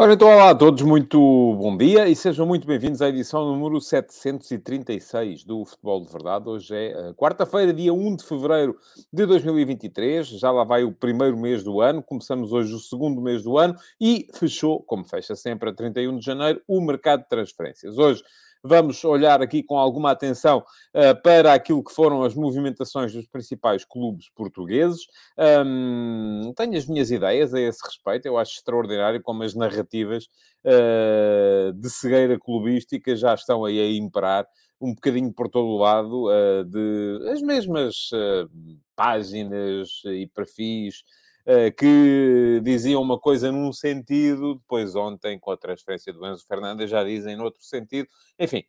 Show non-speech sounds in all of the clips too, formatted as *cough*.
Ora, então, olá a todos, muito bom dia e sejam muito bem-vindos à edição número 736 do Futebol de Verdade. Hoje é uh, quarta-feira, dia 1 de fevereiro de 2023, já lá vai o primeiro mês do ano, começamos hoje o segundo mês do ano e fechou, como fecha sempre a 31 de janeiro, o mercado de transferências. Hoje Vamos olhar aqui com alguma atenção uh, para aquilo que foram as movimentações dos principais clubes portugueses. Um, tenho as minhas ideias a esse respeito. Eu acho extraordinário como as narrativas uh, de cegueira clubística já estão aí a imperar um bocadinho por todo o lado uh, de as mesmas páginas e perfis que diziam uma coisa num sentido, depois ontem, com a transferência do Enzo Fernandes, já dizem noutro sentido. Enfim,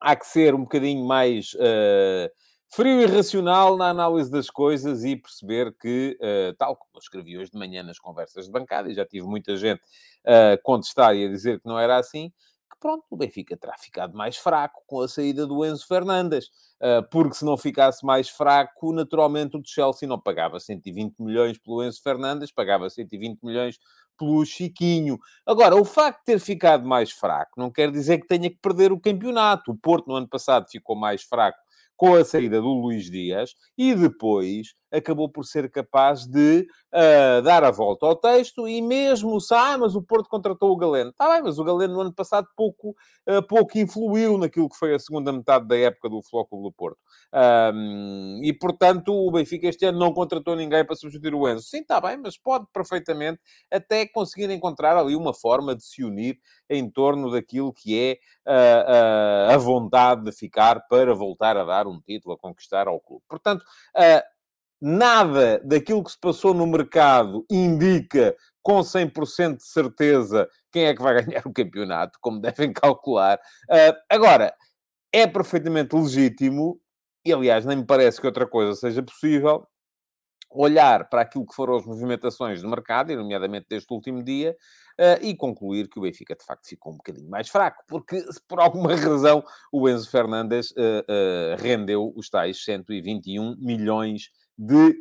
há que ser um bocadinho mais uh, frio e racional na análise das coisas e perceber que, uh, tal como eu escrevi hoje de manhã nas conversas de bancada, e já tive muita gente a contestar e a dizer que não era assim, que pronto, o Benfica terá ficado mais fraco com a saída do Enzo Fernandes, ah, porque se não ficasse mais fraco, naturalmente o Chelsea não pagava 120 milhões pelo Enzo Fernandes, pagava 120 milhões pelo Chiquinho. Agora, o facto de ter ficado mais fraco não quer dizer que tenha que perder o campeonato. O Porto no ano passado ficou mais fraco com a saída do Luís Dias e depois acabou por ser capaz de uh, dar a volta ao texto e mesmo se, ah, mas o Porto contratou o Galeno. Está bem, mas o Galeno no ano passado pouco, uh, pouco influiu naquilo que foi a segunda metade da época do Flóculo do Porto. Um, e, portanto, o Benfica este ano não contratou ninguém para substituir o Enzo. Sim, está bem, mas pode perfeitamente até conseguir encontrar ali uma forma de se unir em torno daquilo que é uh, a vontade de ficar para voltar a dar um título, a conquistar ao clube. Portanto, nada daquilo que se passou no mercado indica com 100% de certeza quem é que vai *laughs* ganhar o campeonato, como devem calcular. Uh, agora, é perfeitamente legítimo, e aliás, nem me parece que outra coisa seja possível, olhar para aquilo que foram as movimentações do mercado, e nomeadamente deste último dia, uh, e concluir que o Benfica de facto ficou um bocadinho mais fraco, porque por alguma *laughs* razão o Enzo Fernandes uh, uh, rendeu os tais 121 milhões de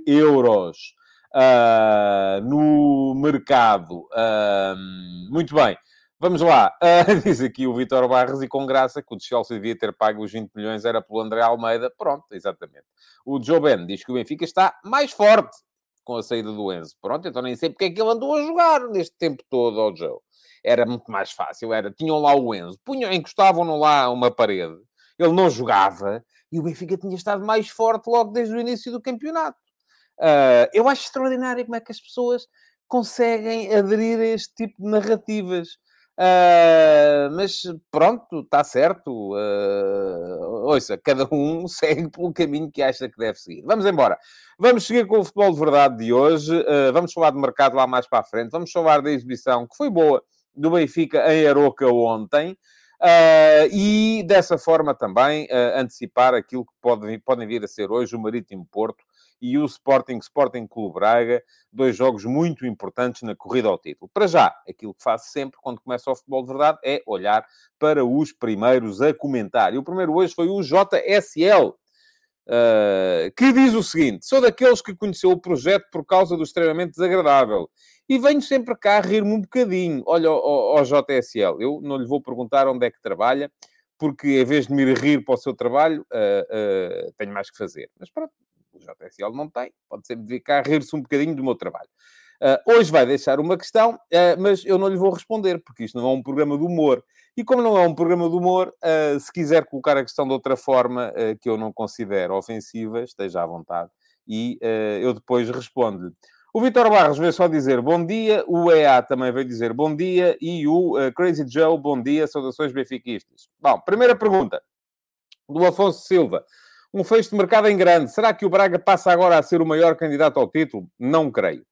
euros uh, no mercado. Uh, muito bem. Vamos lá. Uh, *laughs* diz aqui o Vitor Barros e com graça que o Chelsea devia ter pago os 20 milhões era pelo André Almeida. Pronto, exatamente. O Joe Ben diz que o Benfica está mais forte com a saída do Enzo. Pronto, então nem sei porque é que ele andou a jogar neste tempo todo ao Joe. Era muito mais fácil, era, tinham lá o Enzo, punham, encostavam-no lá uma parede, ele não jogava, e o Benfica tinha estado mais forte logo desde o início do campeonato. Uh, eu acho extraordinário como é que as pessoas conseguem aderir a este tipo de narrativas. Uh, mas pronto, está certo. Uh, ouça, cada um *laughs* segue pelo caminho que acha que deve seguir. Vamos embora. Vamos seguir com o futebol de verdade de hoje. Uh, vamos falar de mercado lá mais para a frente. Vamos falar da exibição que foi boa do Benfica em Aroca ontem. Uh, e dessa forma também uh, antecipar aquilo que pode, podem vir a ser hoje o Marítimo Porto e o Sporting Sporting Clube Braga, dois jogos muito importantes na corrida ao título. Para já, aquilo que faço sempre quando começa o futebol de verdade é olhar para os primeiros a comentar. E o primeiro hoje foi o JSL, Uh, que diz o seguinte: sou daqueles que conheceu o projeto por causa do extremamente desagradável e venho sempre cá rir-me um bocadinho. Olha, ao, JSL, eu não lhe vou perguntar onde é que trabalha, porque em vez de me ir rir para o seu trabalho, uh, uh, tenho mais que fazer. Mas pronto, o JSL não tem, pode sempre vir cá rir-se um bocadinho do meu trabalho. hoje vai deixar uma questão, mas eu não lhe vou responder, porque isto não é um programa de humor. E como não é um programa de humor, uh, se quiser colocar a questão de outra forma uh, que eu não considero ofensiva, esteja à vontade e uh, eu depois respondo-lhe. O Vitor Barros veio só dizer bom dia, o EA também veio dizer bom dia e o Crazy Joe, bom dia, saudações benfiquistas. Bom, primeira pergunta do Afonso Silva. Um fecho de mercado em grande. Será que o Braga passa agora a ser o maior candidato ao título? Não creio.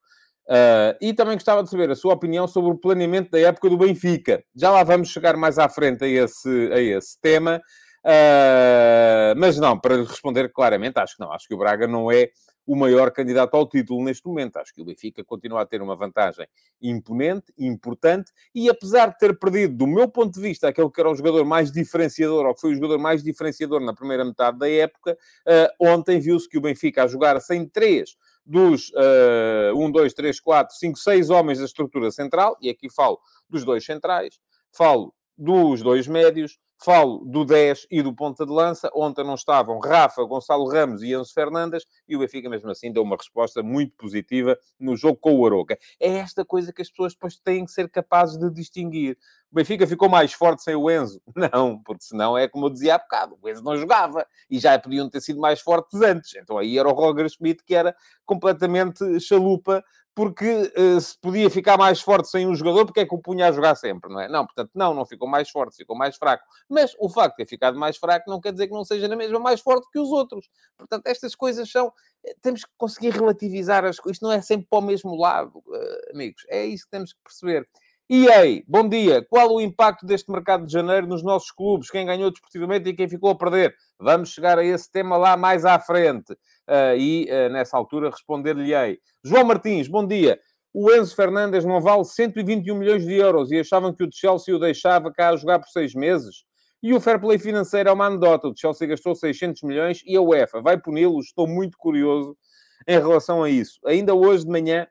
Uh, e também gostava de saber a sua opinião sobre o planeamento da época do Benfica. Já lá vamos chegar mais à frente a esse, a esse tema. Uh, mas não, para lhe responder claramente, acho que não. Acho que o Braga não é o maior candidato ao título neste momento. Acho que o Benfica continua a ter uma vantagem imponente, importante, e apesar de ter perdido, do meu ponto de vista, aquele que era o jogador mais diferenciador, ou que foi o jogador mais diferenciador na primeira metade da época, uh, ontem viu-se que o Benfica a jogar sem três dos uh, 1, 2, 3, 4, 5, 6 homens da estrutura central, e aqui falo dos dois centrais, falo dos dois médios, Falo do 10 e do ponta de lança. Ontem não estavam Rafa, Gonçalo Ramos e Enzo Fernandes e o Benfica, mesmo assim, deu uma resposta muito positiva no jogo com o Aroca. É esta coisa que as pessoas depois têm que ser capazes de distinguir. O Benfica ficou mais forte sem o Enzo? *laughs* Não, porque senão é como eu dizia há bocado, o Enzo não jogava e já podiam ter sido mais fortes antes. Então aí era o Roger Schmidt que era completamente chalupa porque uh, se podia ficar mais forte sem um jogador, porque é que o punha a jogar sempre, não é? Não, portanto, não, não ficou mais forte, ficou mais fraco. Mas o facto de ter ficado mais fraco não quer dizer que não seja na mesma mais forte que os outros. Portanto, estas coisas são... Eh, temos que conseguir relativizar as coisas. Isto não é sempre para o mesmo lado, uh, amigos. É isso que temos que perceber. E aí, bom dia. Qual o impacto deste mercado de janeiro nos nossos clubes? Quem ganhou desportivamente e quem ficou a perder? Vamos chegar a esse tema lá mais à frente. Uh, e, uh, nessa altura, responder-lhe-ei. João Martins, bom dia. O Enzo Fernandes não vale 121 milhões de euros e achavam que o Chelsea o deixava cá a jogar por seis meses? E o fair play financeiro é uma anedota. O Chelsea gastou 600 milhões e a UEFA vai puni-lo. Estou muito curioso em relação a isso. Ainda hoje de manhã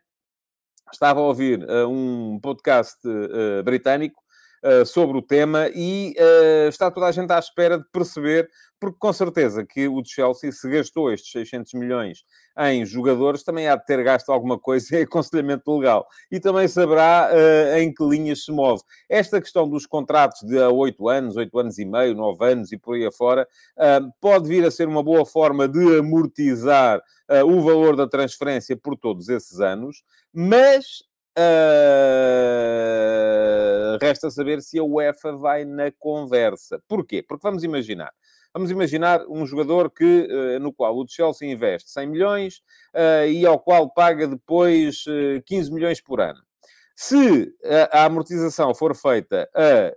estava a ouvir uh, um podcast uh, britânico uh, sobre o tema e está toda a gente à espera de perceber, porque com certeza que o Chelsea, se gastou estes 600 milhões em jogadores, também há de ter gasto alguma coisa *laughs* em aconselhamento legal. E também saberá em que linhas se move. Esta questão dos contratos de 8 anos, 8 anos e meio, 9 anos e por aí afora, pode vir a ser uma boa forma de amortizar o valor da transferência por todos esses anos, mas uh, resta saber se a UEFA vai na conversa. Porquê? Porque vamos imaginar. Vamos imaginar um jogador que, uh, no qual o Chelsea investe 100 milhões uh, e ao qual paga depois 15 milhões por ano. Se a, a amortização for feita a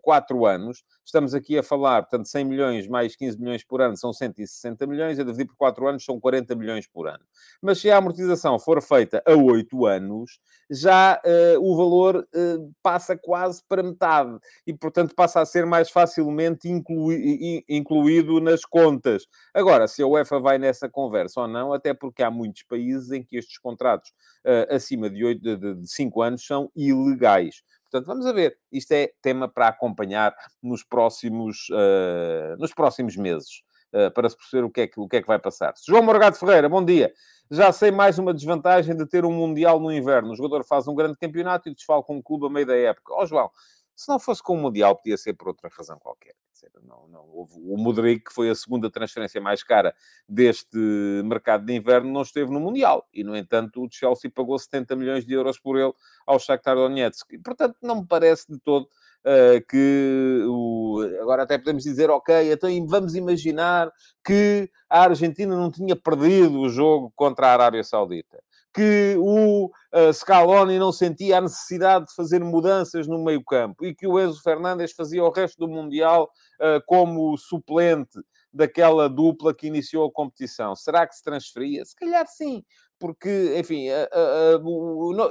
4 anos, Estamos aqui a falar, portanto, 100 milhões mais 15 milhões por ano são 160 milhões, a dividir por 4 anos são 40 milhões por ano. Mas se a amortização for feita a 8 anos, já uh, o valor uh, passa quase para metade e, portanto, passa a ser mais facilmente inclui incluído nas contas. Agora, se a UEFA vai nessa conversa ou não, até porque há muitos países em que estes contratos uh, acima de, 8, de, de 5 anos são ilegais. Portanto, vamos ver. Isto é tema para acompanhar nos próximos, uh, nos próximos meses, uh, para se perceber o que, é que, o que é que vai passar. João Morgado Ferreira, bom dia. Já sei mais uma desvantagem de ter um Mundial no inverno. O jogador faz um grande campeonato e desfalca um clube a meio da época. Ó oh, João, se não fosse com o Mundial, podia ser por outra razão qualquer. Não, não, o Modric, que foi a segunda transferência mais cara deste mercado de inverno, não esteve no Mundial. E, no entanto, o Chelsea pagou 70 milhões de euros por ele ao Shakhtar Donetsk. E, portanto, não me parece de todo uh, que... O... Agora até podemos dizer, ok, então vamos imaginar que a Argentina não tinha perdido o jogo contra a Arábia Saudita que o uh, Scaloni não sentia a necessidade de fazer mudanças no meio-campo e que o Enzo Fernandes fazia o resto do Mundial uh, como suplente daquela dupla que iniciou a competição. Será que se transferia? Se calhar sim, porque, enfim,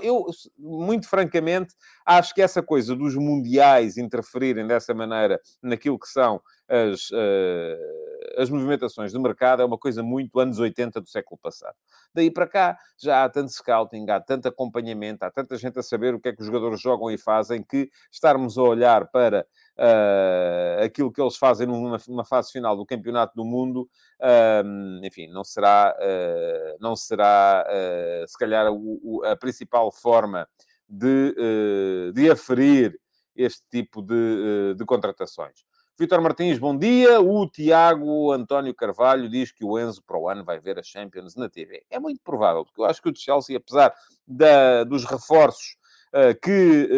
eu, muito francamente, acho que essa coisa dos mundiais interferirem dessa maneira naquilo que são as, uh, as movimentações do mercado é uma coisa muito anos 80 do século passado. Daí para cá já há tanto scouting, há tanto acompanhamento, há tanta gente a saber o que é que os jogadores jogam e fazem que estarmos a olhar para uh, aquilo que eles fazem numa, numa, fase final do Campeonato do Mundo, uh, enfim, não será, uh, não será se calhar o, o, a principal forma de, de aferir este tipo de, de contratações. Vitor Martins, bom dia. O Tiago António Carvalho diz que o Enzo para o ano vai ver a Champions na TV. É muito provável, porque eu acho que o Chelsea, apesar da, dos reforços uh, que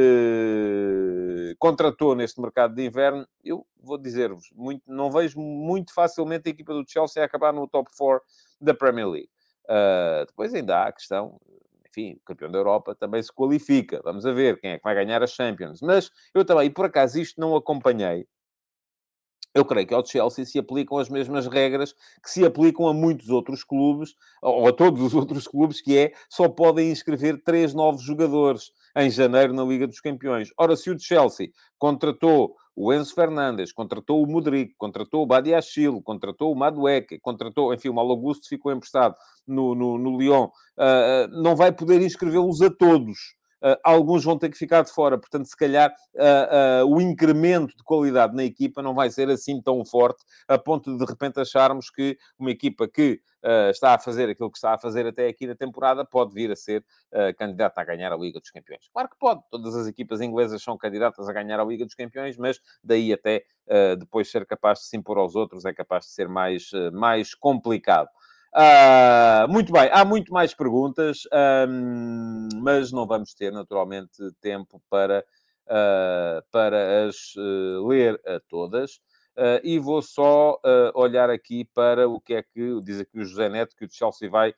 uh, contratou neste mercado de inverno, eu vou dizer-vos, não vejo muito facilmente a equipa do Chelsea acabar no top 4 da Premier League. Uh, depois ainda há a questão enfim, o campeão da Europa também se qualifica. Vamos a ver quem é que vai ganhar a Champions. Mas eu também, por acaso isto não acompanhei, eu creio que ao Chelsea se aplicam as mesmas regras que se aplicam a muitos outros clubes, ou a todos os *laughs* outros clubes, que é só podem inscrever três novos jogadores em janeiro na Liga dos Campeões. Ora, se o Chelsea contratou o Enzo Fernandes, contratou o Modric, contratou o Badiachil, contratou o Madueque, contratou, enfim, o Malo Augusto ficou emprestado no, no, no Lyon, uh, não vai poder inscrevê-los a todos. Uh, alguns vão ter que ficar de fora, portanto, se calhar uh, uh, o incremento de qualidade na equipa não vai ser assim tão forte, a ponto de de repente acharmos que uma equipa que está a fazer aquilo que está a fazer até aqui na temporada pode vir a ser candidata a ganhar a Liga dos Campeões. Claro que pode, todas as equipas inglesas são candidatas a ganhar a Liga dos Campeões, mas daí até depois ser capaz de se impor aos outros é capaz de ser mais, mais complicado. Uh, muito bem, há muito mais perguntas, um, mas não vamos ter naturalmente tempo para, uh, para as uh, ler a todas. e vou só olhar aqui para o que é que diz aqui o José Neto, que o Chelsea vai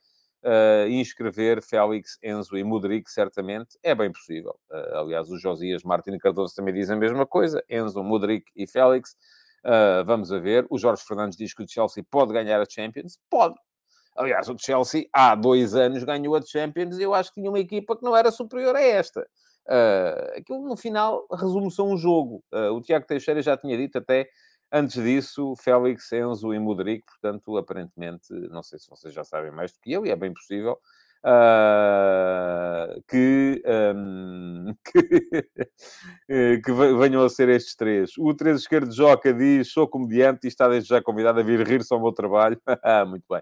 inscrever Félix, Enzo e Modric, certamente. É bem possível. aliás, o Josias Martins Cardoso também diz a mesma coisa. Enzo, Modric e Félix. vamos a ver. O Jorge Fernandes diz que o Chelsea pode ganhar a Champions. Pode Aliás, o Chelsea há dois anos ganhou a Champions e eu acho que tinha uma equipa que não era superior a esta. Uh, aquilo, no final, resume-se a um jogo. Uh, o Tiago Teixeira já tinha dito até antes disso, Félix, Enzo e Modric, portanto, aparentemente, não sei se vocês já sabem mais do que eu, e é bem possível, uh, que, um, *laughs* que, eh, que, venham a ser estes três. O 3 esquerdo Joca diz: sou comediante e está desde já convidado a vir rir-se ao meu trabalho. *laughs* Muito bem.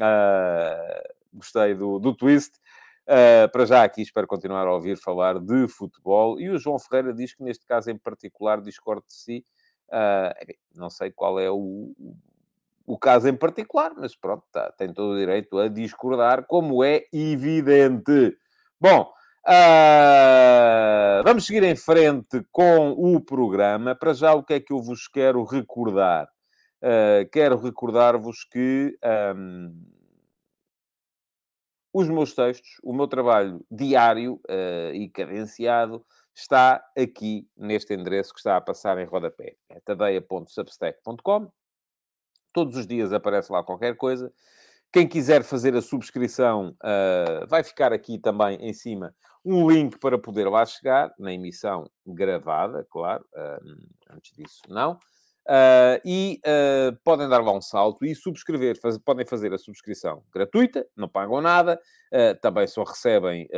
Uh, gostei do, do twist. Uh, para já aqui espero continuar a ouvir falar de futebol. E o João Ferreira diz que neste caso em particular discordo de si. Uh, não sei qual é o, o caso em particular, mas pronto, tá, tem todo o direito a discordar, como é evidente. Bom, uh, vamos seguir em frente com o programa. Para já, o que é que eu vos quero recordar? Uh, quero recordar-vos que um, os meus textos, o meu trabalho diário uh, e cadenciado, está aqui neste endereço que está a passar em rodapé. É tadeia.substack.com Todos os dias aparece lá qualquer coisa. Quem quiser fazer a subscrição, uh, vai ficar aqui também em cima um link para poder lá chegar, na emissão gravada, claro. Uh, antes disso, não. Uh, e podem dar lá um salto e subscrever. Faz, podem fazer a subscrição gratuita, não pagam nada. Também só recebem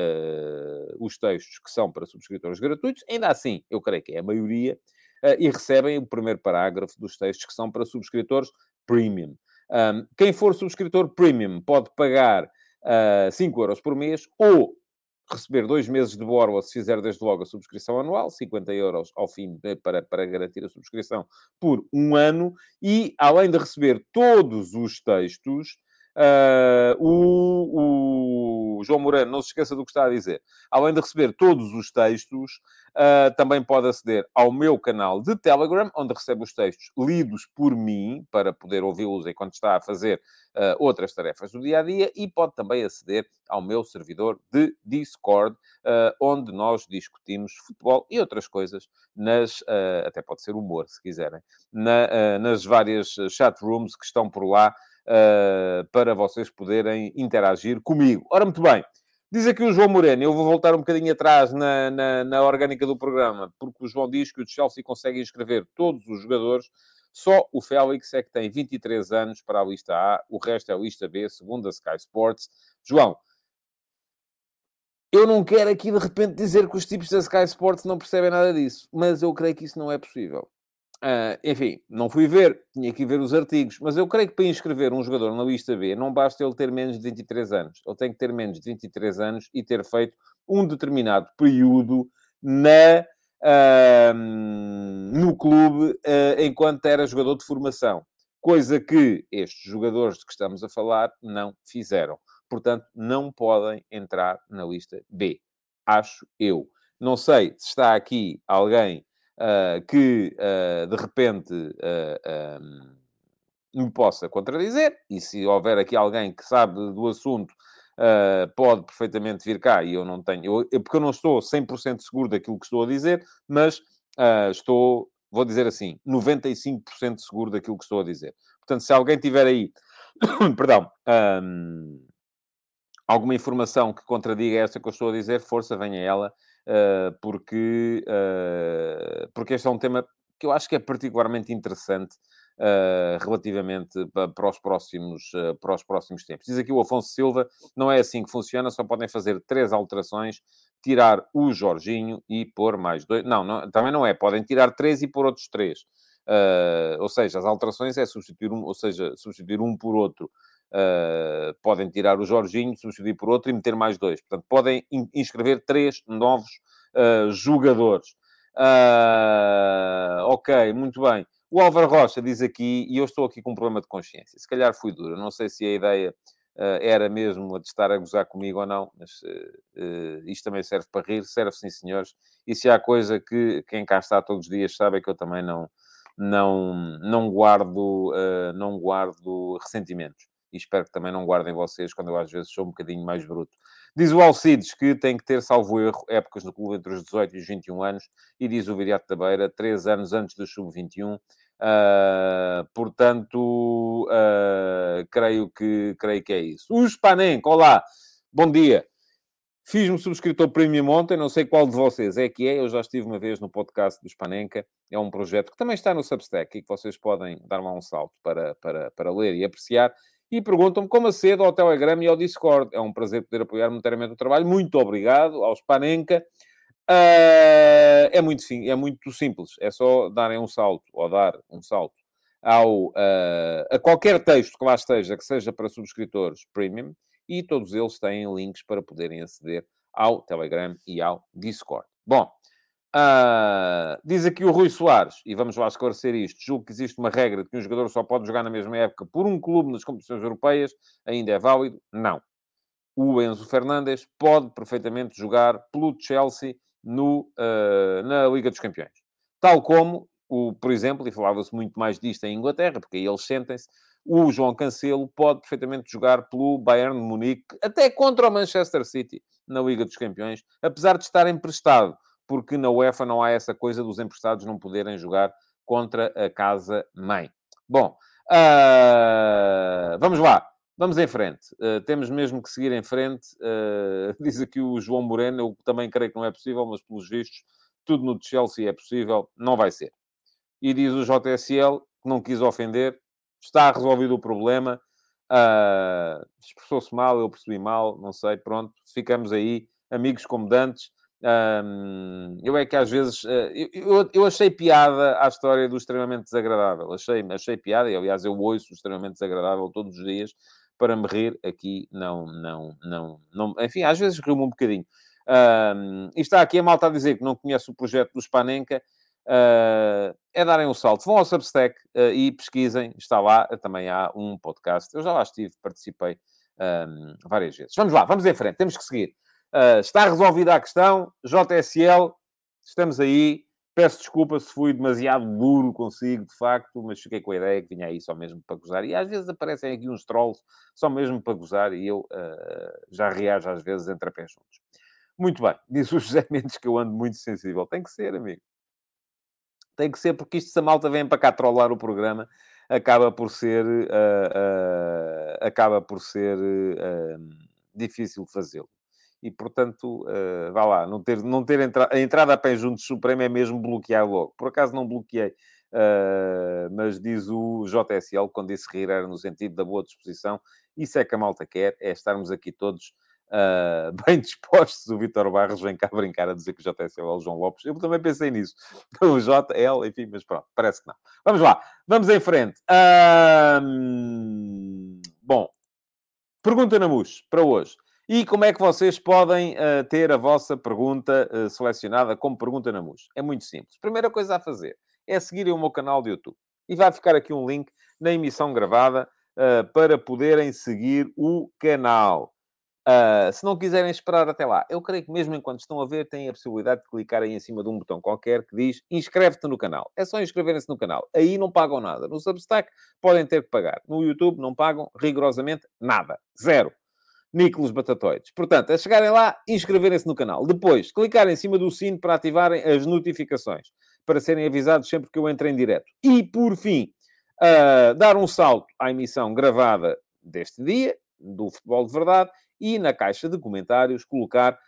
os textos que são para subscritores gratuitos. Ainda assim, eu creio que é a maioria. e recebem o primeiro parágrafo dos textos que são para subscritores Premium. Um, quem for subscritor Premium pode pagar uh, 5 euros por mês ou receber dois meses de borla se fizer desde logo a subscrição anual, 50 euros ao fim para, para garantir a subscrição por um ano, e além de receber todos os textos, Uh, o, João Moreno, não se esqueça do que está a dizer. Além de receber todos os textos, uh, também pode aceder ao meu canal de Telegram, onde recebe os textos lidos por mim, para poder ouvi-los enquanto está a fazer uh, outras tarefas do dia a dia, e pode também aceder ao meu servidor de Discord, onde nós discutimos futebol e outras coisas, nas, até pode ser humor, se quiserem, na, nas várias chat rooms que estão por lá uh, para vocês poderem interagir comigo. Ora, muito bem. Diz aqui o João Moreno, eu vou voltar um bocadinho atrás na, na, na, orgânica do programa, porque o João diz que o Chelsea consegue inscrever todos os jogadores, só o Félix é que tem 23 anos para a lista A, o resto é a lista B, segundo a Sky Sports. João, eu não quero aqui de repente dizer que os tipos da Sky Sports não percebem nada disso, mas eu creio que isso não é possível. Uh, enfim, não fui ver, tinha que ver os artigos, mas eu creio que para inscrever um jogador na lista B não basta ele ter menos de 23 anos. Ele tem que ter menos de 23 anos e ter feito um determinado período na, uh, no clube uh, enquanto era jogador de formação. Coisa que estes jogadores de que estamos a falar não fizeram. Portanto, não podem entrar na lista B. Acho eu. Não sei se está aqui alguém uh, que uh, de repente uh, me possa contradizer, e se houver aqui alguém que sabe do assunto, pode perfeitamente vir cá, e eu não tenho, eu, eu, porque eu não estou 100% seguro daquilo que estou a dizer, mas estou vou dizer assim, 95% seguro daquilo que estou a dizer. Portanto, se alguém tiver aí, *coughs* perdão, hum, alguma informação que contradiga essa que eu estou a dizer, força, venha ela, porque, uh, porque este é um tema que eu acho que é particularmente interessante uh, relativamente para os, próximos, uh, para os próximos tempos. Diz aqui o Afonso Silva, não é assim que funciona, só podem fazer três alterações, tirar o Jorginho e pôr mais dois. Não, não também não é, podem tirar três e pôr outros três. Uh, ou seja, as alterações é substituir um, ou seja, substituir um por outro. Uh, podem tirar o Jorginho, substituir por outro e meter mais dois. Portanto, podem inscrever três novos uh, jogadores. Uh, ok, muito bem. O Álvaro Rocha diz aqui, e eu estou aqui com um problema de consciência, se calhar fui duro, não sei se a ideia era mesmo a de estar a gozar comigo ou não, mas isto também serve para rir, serve sim, senhores, e se há coisa que quem cá está todos os dias sabe é que eu também não, não, não, guardo, não guardo ressentimentos. E espero que também não guardem vocês quando eu às vezes sou um bocadinho mais bruto. Diz o Alcides que tem que ter, salvo erro, épocas no clube entre os 18 e os 21 anos, e diz o Viriato da Beira, 3 anos antes do sub-21, Uh, portanto, uh, creio, que, creio que é isso. O Spanenka, olá, bom dia. Fiz-me subscritor premium ontem, não sei qual de vocês é que é, eu já estive uma vez no podcast do Spanenka, é um projeto que também está no Substack e que vocês podem dar lá um salto para, para, para ler e apreciar. E perguntam-me como acedo ao Telegram e ao Discord. É um prazer poder apoiar monetariamente o trabalho. Muito obrigado ao Spanenka. Uh, é, muito, é muito simples, é só darem um salto, ou dar um salto ao, uh, a qualquer texto que lá esteja, que seja para subscritores premium, e todos eles têm links para poderem aceder ao Telegram e ao Discord. Bom, uh, diz aqui o Rui Soares, e vamos lá esclarecer isto. Julgo que existe uma regra de que um jogador só pode jogar na mesma época por um clube nas competições europeias. Ainda é válido? Não. O Enzo Fernandes pode perfeitamente jogar pelo Chelsea no, uh, na Liga dos Campeões. Tal como, o, por exemplo, e falava-se muito mais disto em Inglaterra, porque aí eles sentem-se, o João Cancelo pode perfeitamente jogar pelo Bayern de Munique, até contra o Manchester City, na Liga dos Campeões, apesar de estar emprestado, porque na UEFA não há essa coisa dos emprestados não poderem jogar contra a casa-mãe. Bom, uh, vamos lá. Vamos em frente. Uh, temos mesmo que seguir em frente. Uh, *laughs* diz aqui o João Moreno, eu também creio que não é possível, mas pelos vistos, tudo no Chelsea é possível, não vai ser. E diz o JSL, que não quis ofender, está resolvido o problema. Uh, Expressou-se mal, eu percebi mal, não sei, pronto, ficamos aí, amigos como dantes. Eu é que às vezes uh, eu, eu, achei piada à história do extremamente desagradável. Achei, achei piada, e aliás eu ouço o extremamente desagradável todos os dias para me rir, aqui não, não, não, não. Enfim, às vezes rio-me um bocadinho. E está aqui a malta a dizer que não conhece o projeto do Spanenka. Uh, é darem um salto. Vão ao Substack uh, e pesquisem. Está lá. Também há um podcast. Eu já lá estive, participei um, várias vezes. Vamos lá, vamos em frente. Temos que seguir. Uh, está resolvida a questão. JSL, estamos aí. Peço desculpa se fui demasiado duro consigo, de facto, mas fiquei com a ideia que vinha aí só mesmo para gozar. E às vezes aparecem aqui uns trolls só mesmo para gozar e eu uh, já reajo às vezes entre a pé juntos. Muito bem, *laughs* diz o José Mendes que eu ando muito sensível. Tem que ser, amigo. Tem que ser, porque isto, se a malta vem para cá trollar o programa, acaba por ser, uh, acaba por ser difícil fazê-lo e, portanto, uh, vá lá, não ter, não ter entra a entrada a pé junto Supremo é mesmo bloquear logo. Por acaso não bloqueei, uh, mas diz o JSL, quando disse rir era no sentido da boa disposição. Isso é que a malta quer, é estarmos aqui todos uh, *laughs* bem dispostos. O Vitor Barros vem cá brincar a dizer que o JSL é o João Lopes. Eu também pensei nisso. *laughs* O JL, enfim, mas pronto, parece que não. Vamos lá, vamos em frente. bom, pergunta na MUS para hoje. E como é que vocês podem uh, ter a vossa pergunta uh, selecionada como pergunta na MUS? É muito simples. Primeira coisa a fazer é seguirem o meu canal de YouTube. E vai ficar aqui um link na emissão gravada uh, para poderem seguir o canal. se não quiserem esperar até lá, eu creio que mesmo enquanto estão a ver, têm a possibilidade de clicarem em cima de um botão qualquer que diz inscreve-te no canal. É só inscreverem-se no canal. Aí não pagam nada. No Substack podem ter que pagar. No YouTube não pagam rigorosamente nada. Zero. Nicolas Batatoides. Portanto, a chegarem lá, inscreverem-se no canal. Depois, clicar em cima do sino para ativarem as notificações. para serem avisados sempre que eu entro em direto. E, por fim, uh, dar um salto à emissão gravada deste dia, do Futebol de Verdade, e na caixa de comentários colocar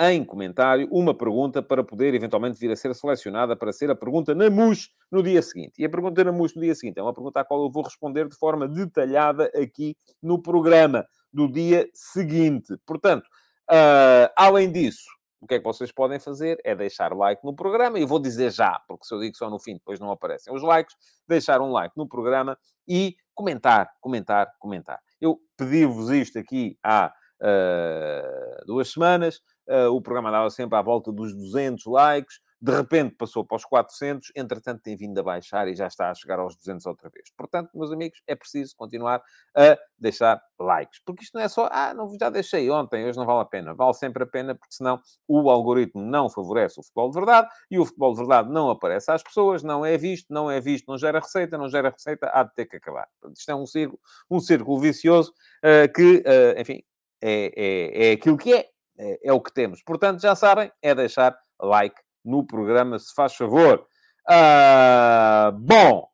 em comentário uma pergunta para poder eventualmente vir a ser selecionada para ser a pergunta na MUS no dia seguinte. E a pergunta na MUS no dia seguinte é uma pergunta à qual eu vou responder de forma detalhada aqui no programa do dia seguinte. Portanto, uh, além disso, o que é que vocês podem fazer é deixar like no programa, e vou dizer já, porque se eu digo só no fim, depois não aparecem os likes, deixar um like no programa e comentar, comentar, comentar. Eu pedi-vos isto aqui há uh, duas semanas, uh, o programa dava sempre à volta dos 200 likes, de repente passou para os 400, entretanto tem vindo a baixar e já está a chegar aos 200 outra vez. Portanto, meus amigos, é preciso continuar a deixar likes. Porque isto não é só, ah, não, já deixei ontem, hoje não vale a pena. Vale sempre a pena, porque senão o algoritmo não favorece o futebol de verdade e o futebol de verdade não aparece às pessoas, não é visto, não é visto, não gera receita, não gera receita, há de ter que acabar. Portanto, isto é um círculo, um círculo vicioso uh, que, uh, enfim, é, é, é aquilo que é, é, é o que temos. Portanto, já sabem, é deixar like no programa, se faz favor. Uh, bom,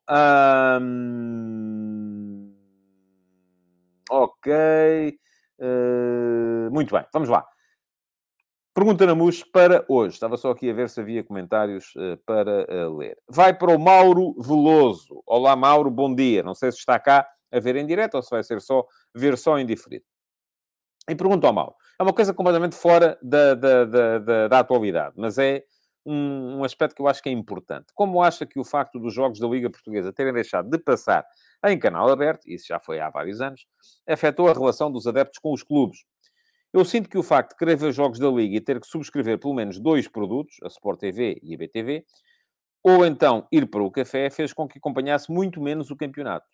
um, ok, uh, muito bem, vamos lá. Pergunta na MUS para hoje. Estava só aqui a ver se havia comentários uh, para uh, ler. Vai para o Mauro Veloso. Olá, Mauro, bom dia. Não sei se está cá a ver em direto ou se vai ser só ver só em diferido. E pergunto ao Mauro. É uma coisa completamente fora da, da, da, da, da atualidade, mas é um, um, aspecto que eu acho que é importante. Como acha que o facto dos jogos da Liga Portuguesa terem deixado de passar em canal aberto, isso já foi há vários anos, afetou a relação dos adeptos com os clubes. Eu sinto que o facto de querer ver jogos da Liga e ter que subscrever pelo menos dois produtos, a Sport TV e a BTV, ou então ir para o café, fez com que acompanhasse muito menos o campeonato.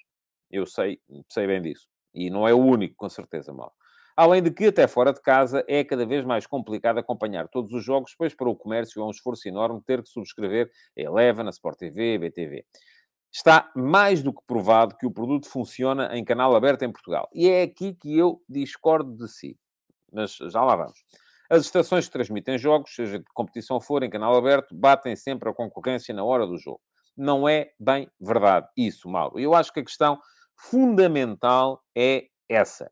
Eu sei, sei bem disso. E não é o único, com certeza, mal. Além de que, até fora de casa, é cada vez mais complicado acompanhar todos os jogos, pois para o comércio é um esforço enorme ter que subscrever a Eleven, a Sport TV, a BTV. Está mais do que provado que o produto funciona em canal aberto em Portugal. E é aqui que eu discordo de si. Mas já lá vamos. As estações que transmitem jogos, seja de competição for, em canal aberto, batem sempre a concorrência na hora do jogo. Não é bem verdade isso, Mauro. Eu acho que a questão fundamental é essa.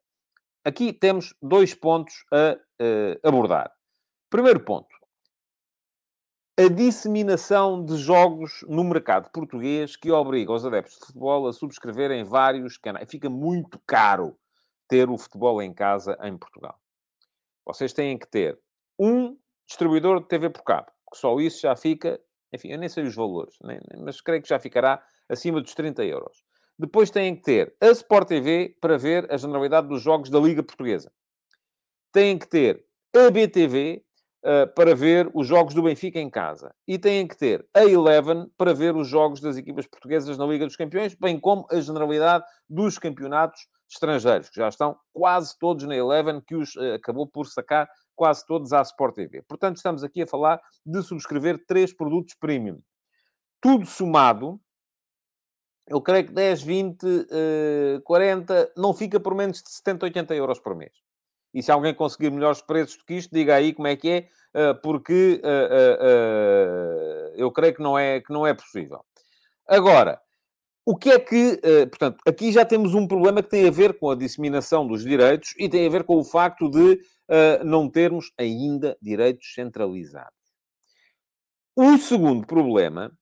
Aqui temos dois pontos a uh, abordar. Primeiro ponto. A disseminação de jogos no mercado português que obriga os adeptos de futebol a subscreverem vários canais. Fica muito caro ter o futebol em casa em Portugal. Vocês têm que ter um distribuidor de TV por cabo, que só isso já fica, enfim, eu nem sei os valores, nem, mas creio que já ficará acima dos 30 euros. Depois têm que ter a Sport TV para ver a generalidade dos jogos da Liga Portuguesa. Têm que ter a BTV uh, eh, para ver os jogos do Benfica em casa. E têm que ter a Eleven para ver os jogos das equipas portuguesas na Liga dos Campeões, bem como a generalidade dos campeonatos estrangeiros, que já estão quase todos na Eleven, que os uh, acabou por sacar quase todos à Sport TV. Portanto, estamos aqui a falar de subscrever três produtos premium. Tudo somado, eu creio que 10, 20, uh, 40, não fica por menos de 70, 80 euros por mês. E se alguém conseguir melhores preços do que isto, diga aí como é que é, uh, porque uh, eu creio que não, é, que não é possível. Agora, o que é que, portanto, aqui já temos um problema que tem a ver com a disseminação dos direitos e tem a ver com o facto de não termos ainda direitos centralizados. O segundo problema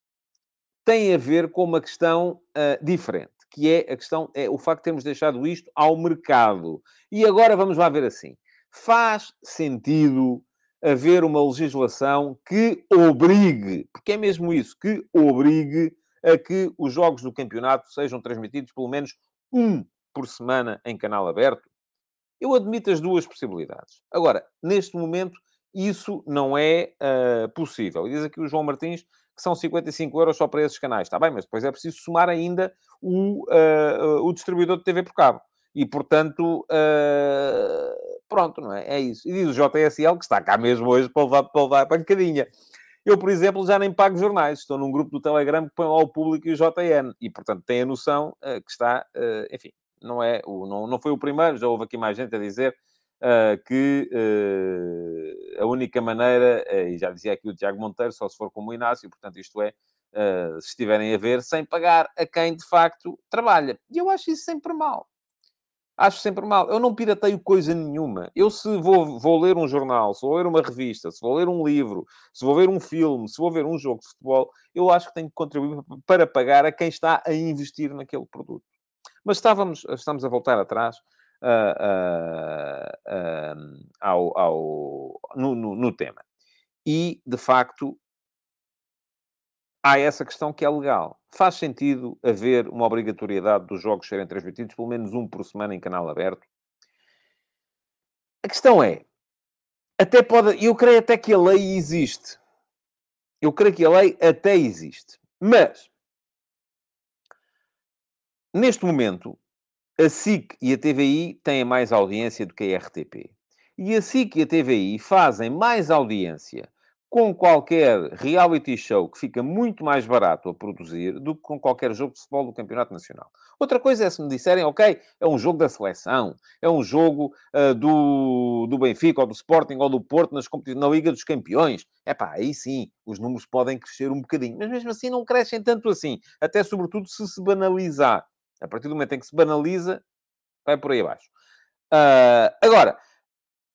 tem a ver com uma questão uh, diferente, que é a questão, é o facto de termos deixado isto ao mercado. E agora vamos lá ver assim. Faz sentido haver uma legislação que obrigue, porque é mesmo isso, que obrigue a que os jogos do campeonato sejam transmitidos pelo menos um por semana em canal aberto? Eu admito as duas possibilidades. Agora, neste momento, isso não é uh, possível. E diz aqui o João Martins que são 55 euros só para esses canais. Está bem, mas depois é preciso somar ainda o, uh, o distribuidor de TV por cabo. E, portanto, uh, pronto, não é? É isso. E diz o JSL, que está cá mesmo hoje para levar, para levar a pancadinha. Eu, por exemplo, já nem pago jornais. Estou num grupo do Telegram que põe lá o público e o JN. E, portanto, tem a noção uh, que está... enfim, não, é o, não, não foi o primeiro. Já houve aqui mais gente a dizer uh, que uh, a única maneira, uh, e já dizia aqui o Tiago Monteiro, só se for como o Inácio, portanto, isto é, uh, se estiverem a ver, sem pagar a quem de facto trabalha. E eu acho isso sempre mal. Acho sempre mal. Eu não pirateio coisa nenhuma. Eu, se vou, vou ler um jornal, se vou ler uma revista, se vou ler um livro, se vou ver um filme, se vou ver um jogo de futebol, eu acho que tenho que contribuir para pagar a quem está a investir naquele produto. Mas estávamos, estamos a voltar atrás uh, ao, ao, no, no, no tema. E, de facto, há essa questão que é legal. Faz sentido haver uma obrigatoriedade dos jogos serem transmitidos, pelo menos um por semana em canal aberto? A questão é, até pode, eu creio até que a lei existe. Eu creio que a lei até existe. Mas, neste momento, a SIC e a TVI têm mais audiência do que a RTP. E a SIC e a TVI fazem mais audiência com qualquer reality show que fica muito mais barato a produzir do que com qualquer jogo de futebol do Campeonato Nacional. Outra coisa é se me disserem, ok, é um jogo da seleção, é um jogo uh, do, do Benfica ou do Sporting ou do Porto nas na Liga dos Campeões. É pá, aí sim, os números podem crescer um bocadinho, mas mesmo assim não crescem tanto assim, até sobretudo se se banalizar. A partir do momento em que se banaliza, vai por aí abaixo. Uh, agora,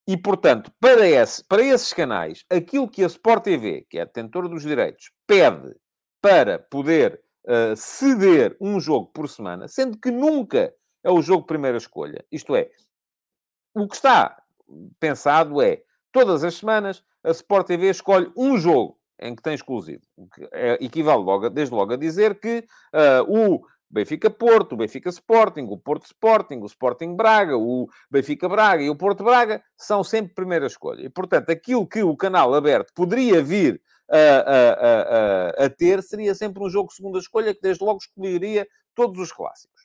e, portanto, para, esse, para esses canais, aquilo que a Sport TV, que é detentora dos direitos, pede para poder uh, ceder um jogo por semana, sendo que nunca é o jogo primeira escolha. Isto é, o que está pensado é, todas as semanas, a Sport TV escolhe um jogo em que tem exclusivo. O que é, equivale logo, desde logo a dizer que uh, o Benfica Porto, o Benfica Sporting, o Porto Sporting, o Sporting Braga, o Benfica Braga e o Porto Braga são sempre primeira escolha. E, portanto, aquilo que o canal aberto poderia vir a, a, a, a ter seria sempre um jogo segunda escolha que desde logo escolheria todos os clássicos.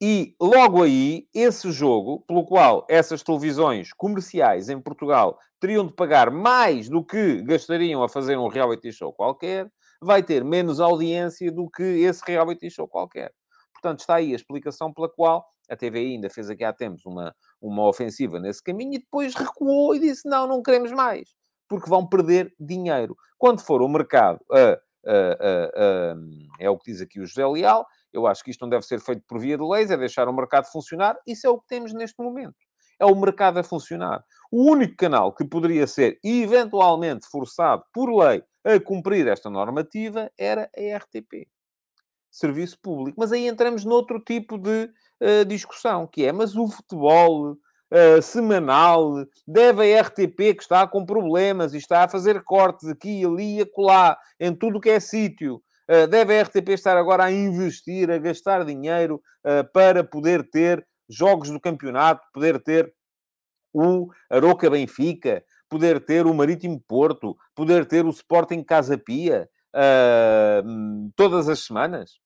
E logo aí, esse jogo, pelo qual essas televisões comerciais em Portugal teriam de pagar mais do que gastariam a fazer um reality show qualquer, vai ter menos audiência do que esse reality show qualquer. Portanto, está aí a explicação pela qual a TV ainda fez aqui há tempos uma, uma ofensiva nesse caminho e depois recuou e disse: não, não queremos mais, porque vão perder dinheiro. Quando for o mercado a, a, a, é o que diz aqui o José Leal, eu acho que isto não deve ser feito por via de leis, é deixar o mercado funcionar. Isso é o que temos neste momento. É o mercado a funcionar. O único canal que poderia ser eventualmente forçado por lei a cumprir esta normativa era a RTP. Serviço Público. Mas aí entramos noutro tipo de uh, discussão, que é, mas o futebol uh, semanal deve a RTP, que está com problemas e está a fazer cortes aqui, ali e acolá, em tudo que é sítio, uh, deve a RTP estar agora a investir, a gastar dinheiro para poder ter jogos do campeonato, poder ter o Aroca Benfica, poder ter o Marítimo Porto, poder ter o Sporting Casa Pia uh, todas as semanas?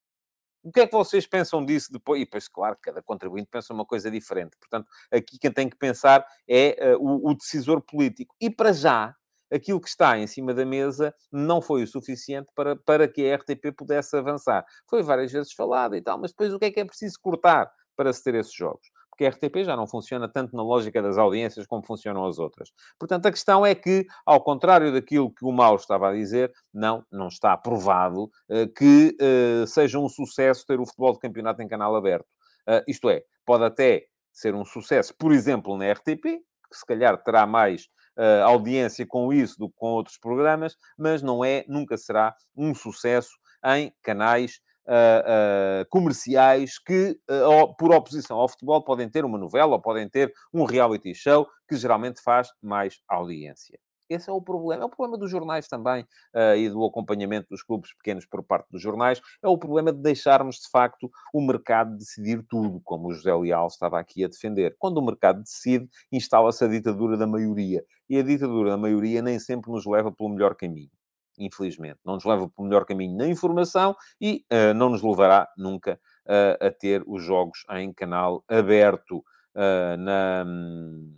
O que é que vocês pensam disso depois? E depois, claro, cada contribuinte pensa uma coisa diferente. Portanto, aqui quem tem que pensar é uh, o, o, decisor político. E para já, aquilo que está em cima da mesa não foi o suficiente para, para que a RTP pudesse avançar. Foi várias vezes falado e tal, mas depois o que é que é preciso cortar para se ter esses jogos? Porque a RTP já não funciona tanto na lógica das audiências como funcionam as outras. Portanto, a questão é que, ao contrário daquilo que o Mauro estava a dizer, não, não está provado uh, que uh, seja um sucesso ter o futebol de campeonato em canal aberto. Uh, isto é, pode até ser um sucesso, por exemplo, na RTP, que se calhar terá mais uh, audiência com isso do que com outros programas, mas não é, nunca será um sucesso em canais uh, comerciais que, uh, por oposição ao futebol, podem ter uma novela ou podem ter um reality show que geralmente faz mais audiência. Esse é o problema. É o problema dos jornais também uh, e do acompanhamento dos clubes pequenos por parte dos jornais. É o problema de deixarmos, de facto, o mercado decidir tudo, como o José Leal estava aqui a defender. Quando o mercado decide, instala-se a ditadura da maioria. E a ditadura da maioria nem sempre nos leva pelo melhor caminho infelizmente. Não nos leva para o melhor caminho na informação e uh, não nos levará nunca uh, a ter os jogos em canal aberto. Uh, na,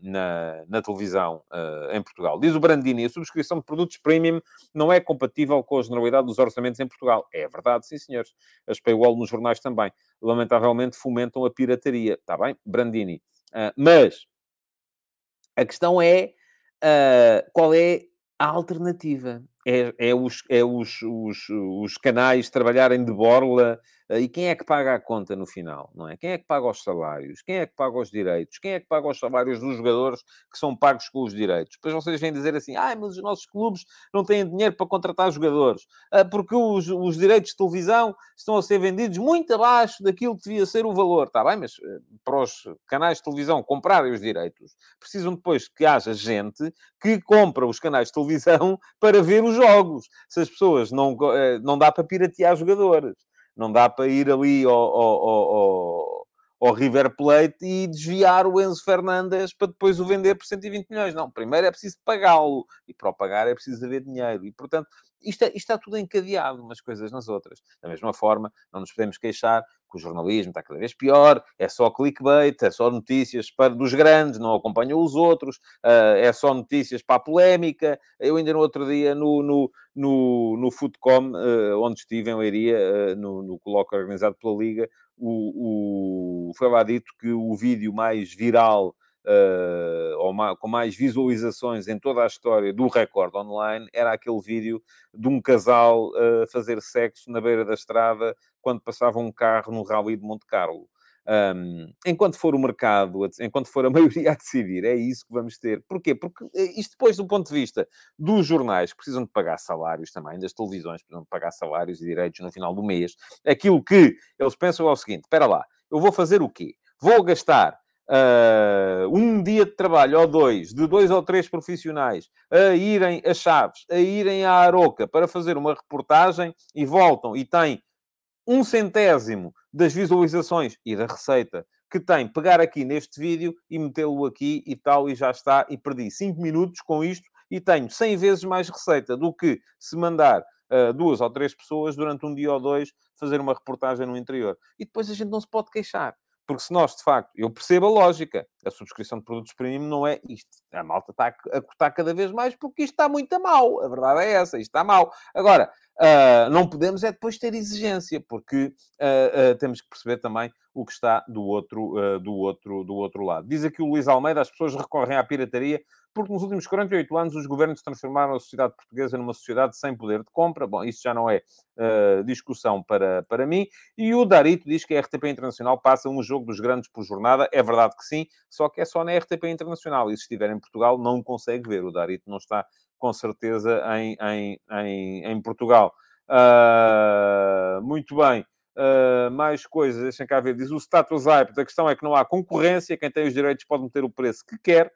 na, na, televisão em Portugal. Diz o Brandini, a subscrição de produtos premium não é compatível com a generalidade dos orçamentos em Portugal. É verdade, sim, senhores. As paywall nos jornais também. Lamentavelmente fomentam a pirataria. Está bem, Brandini. Mas a questão é qual é a alternativa. É, é, os, é os, os, os canais trabalharem de borla e quem é que paga a conta no final, não é? Quem é que paga os salários? Quem é que paga os direitos? Quem é que paga os salários dos jogadores que são pagos com os direitos? Depois vocês vêm dizer assim, ah, mas os nossos clubes não têm dinheiro para contratar jogadores, ah, porque os, os direitos de televisão estão a ser vendidos muito abaixo daquilo que devia ser o valor. Está bem, mas eh, para os canais de televisão comprarem os direitos, precisam depois que haja gente que compra os canais de televisão *laughs* para ver os jogos. Se as pessoas não, eh, não dá para piratear jogadores. Não dá para ir ali ao, ao, ao, ao River Plate e desviar o Enzo Fernandes para depois o vender por 120 milhões. Não, primeiro é preciso pagá-lo. E para o pagar é preciso haver dinheiro. E, portanto, isto, é, isto está tudo encadeado, umas coisas nas outras. Da mesma forma, não nos podemos queixar que o jornalismo está cada vez pior, é só clickbait, é só notícias para, dos grandes, não acompanham os outros, uh, é só notícias para a polémica. Eu ainda no outro dia, no, no, no, no Footcom, uh, onde estive em Leiria, uh, no, no colóquio organizado pela Liga, o, o, foi lá dito que o vídeo mais viral ou mais, com mais visualizações em toda a história do recorde online era aquele vídeo de um casal a uh, fazer sexo na beira da estrada quando passava um carro no Rally de Monte Carlo. Um, enquanto for o mercado, enquanto for a *laughs* maioria a decidir, é isso que vamos ter. Porquê? Porque eh, isto depois, do ponto de vista dos jornais, que precisam de pagar salários também, das televisões, precisam de pagar salários e direitos no final do mês, aquilo que eles pensam é o seguinte: espera lá, eu vou fazer o quê? Vou gastar Uh, um dia de trabalho ou dois, de dois ou três profissionais, a irem a Chaves, a irem à Aroca para fazer uma reportagem e voltam e têm um centésimo das visualizações e da receita que tem, pegar aqui neste vídeo e metê-lo aqui e tal, e já está, e perdi 5 minutos com isto e tenho 100 vezes mais receita do que se mandar uh, duas ou três pessoas durante um dia ou dois fazer uma reportagem no interior. E depois a gente não se pode queixar. Porque se nós, de facto, eu percebo a lógica, a subscrição de produtos premium não é isto. A malta está a cortar cada vez mais porque isto está muito a mal. A verdade é essa, isto está mal. Agora, uh, não podemos é depois ter exigência, porque uh, uh, temos que perceber também o que está do outro, do, outro, do outro lado. Diz aqui o Luís Almeida, as pessoas recorrem à pirataria porque nos últimos 48 anos os governos transformaram a sociedade portuguesa numa sociedade sem poder de compra. Bom, isso já não é uh, discussão para, para mim. E o Darito diz que a RTP Internacional passa um jogo dos grandes por jornada. É verdade que sim, só que é só na RTP Internacional. E se estiver em Portugal, não consegue ver. O Darito não está, com certeza, em, em, em, em Portugal. Uh, muito bem. Uh, mais coisas, deixem cá ver. Diz o status hype. A questão é que não há concorrência. Quem tem os direitos pode meter o preço que quer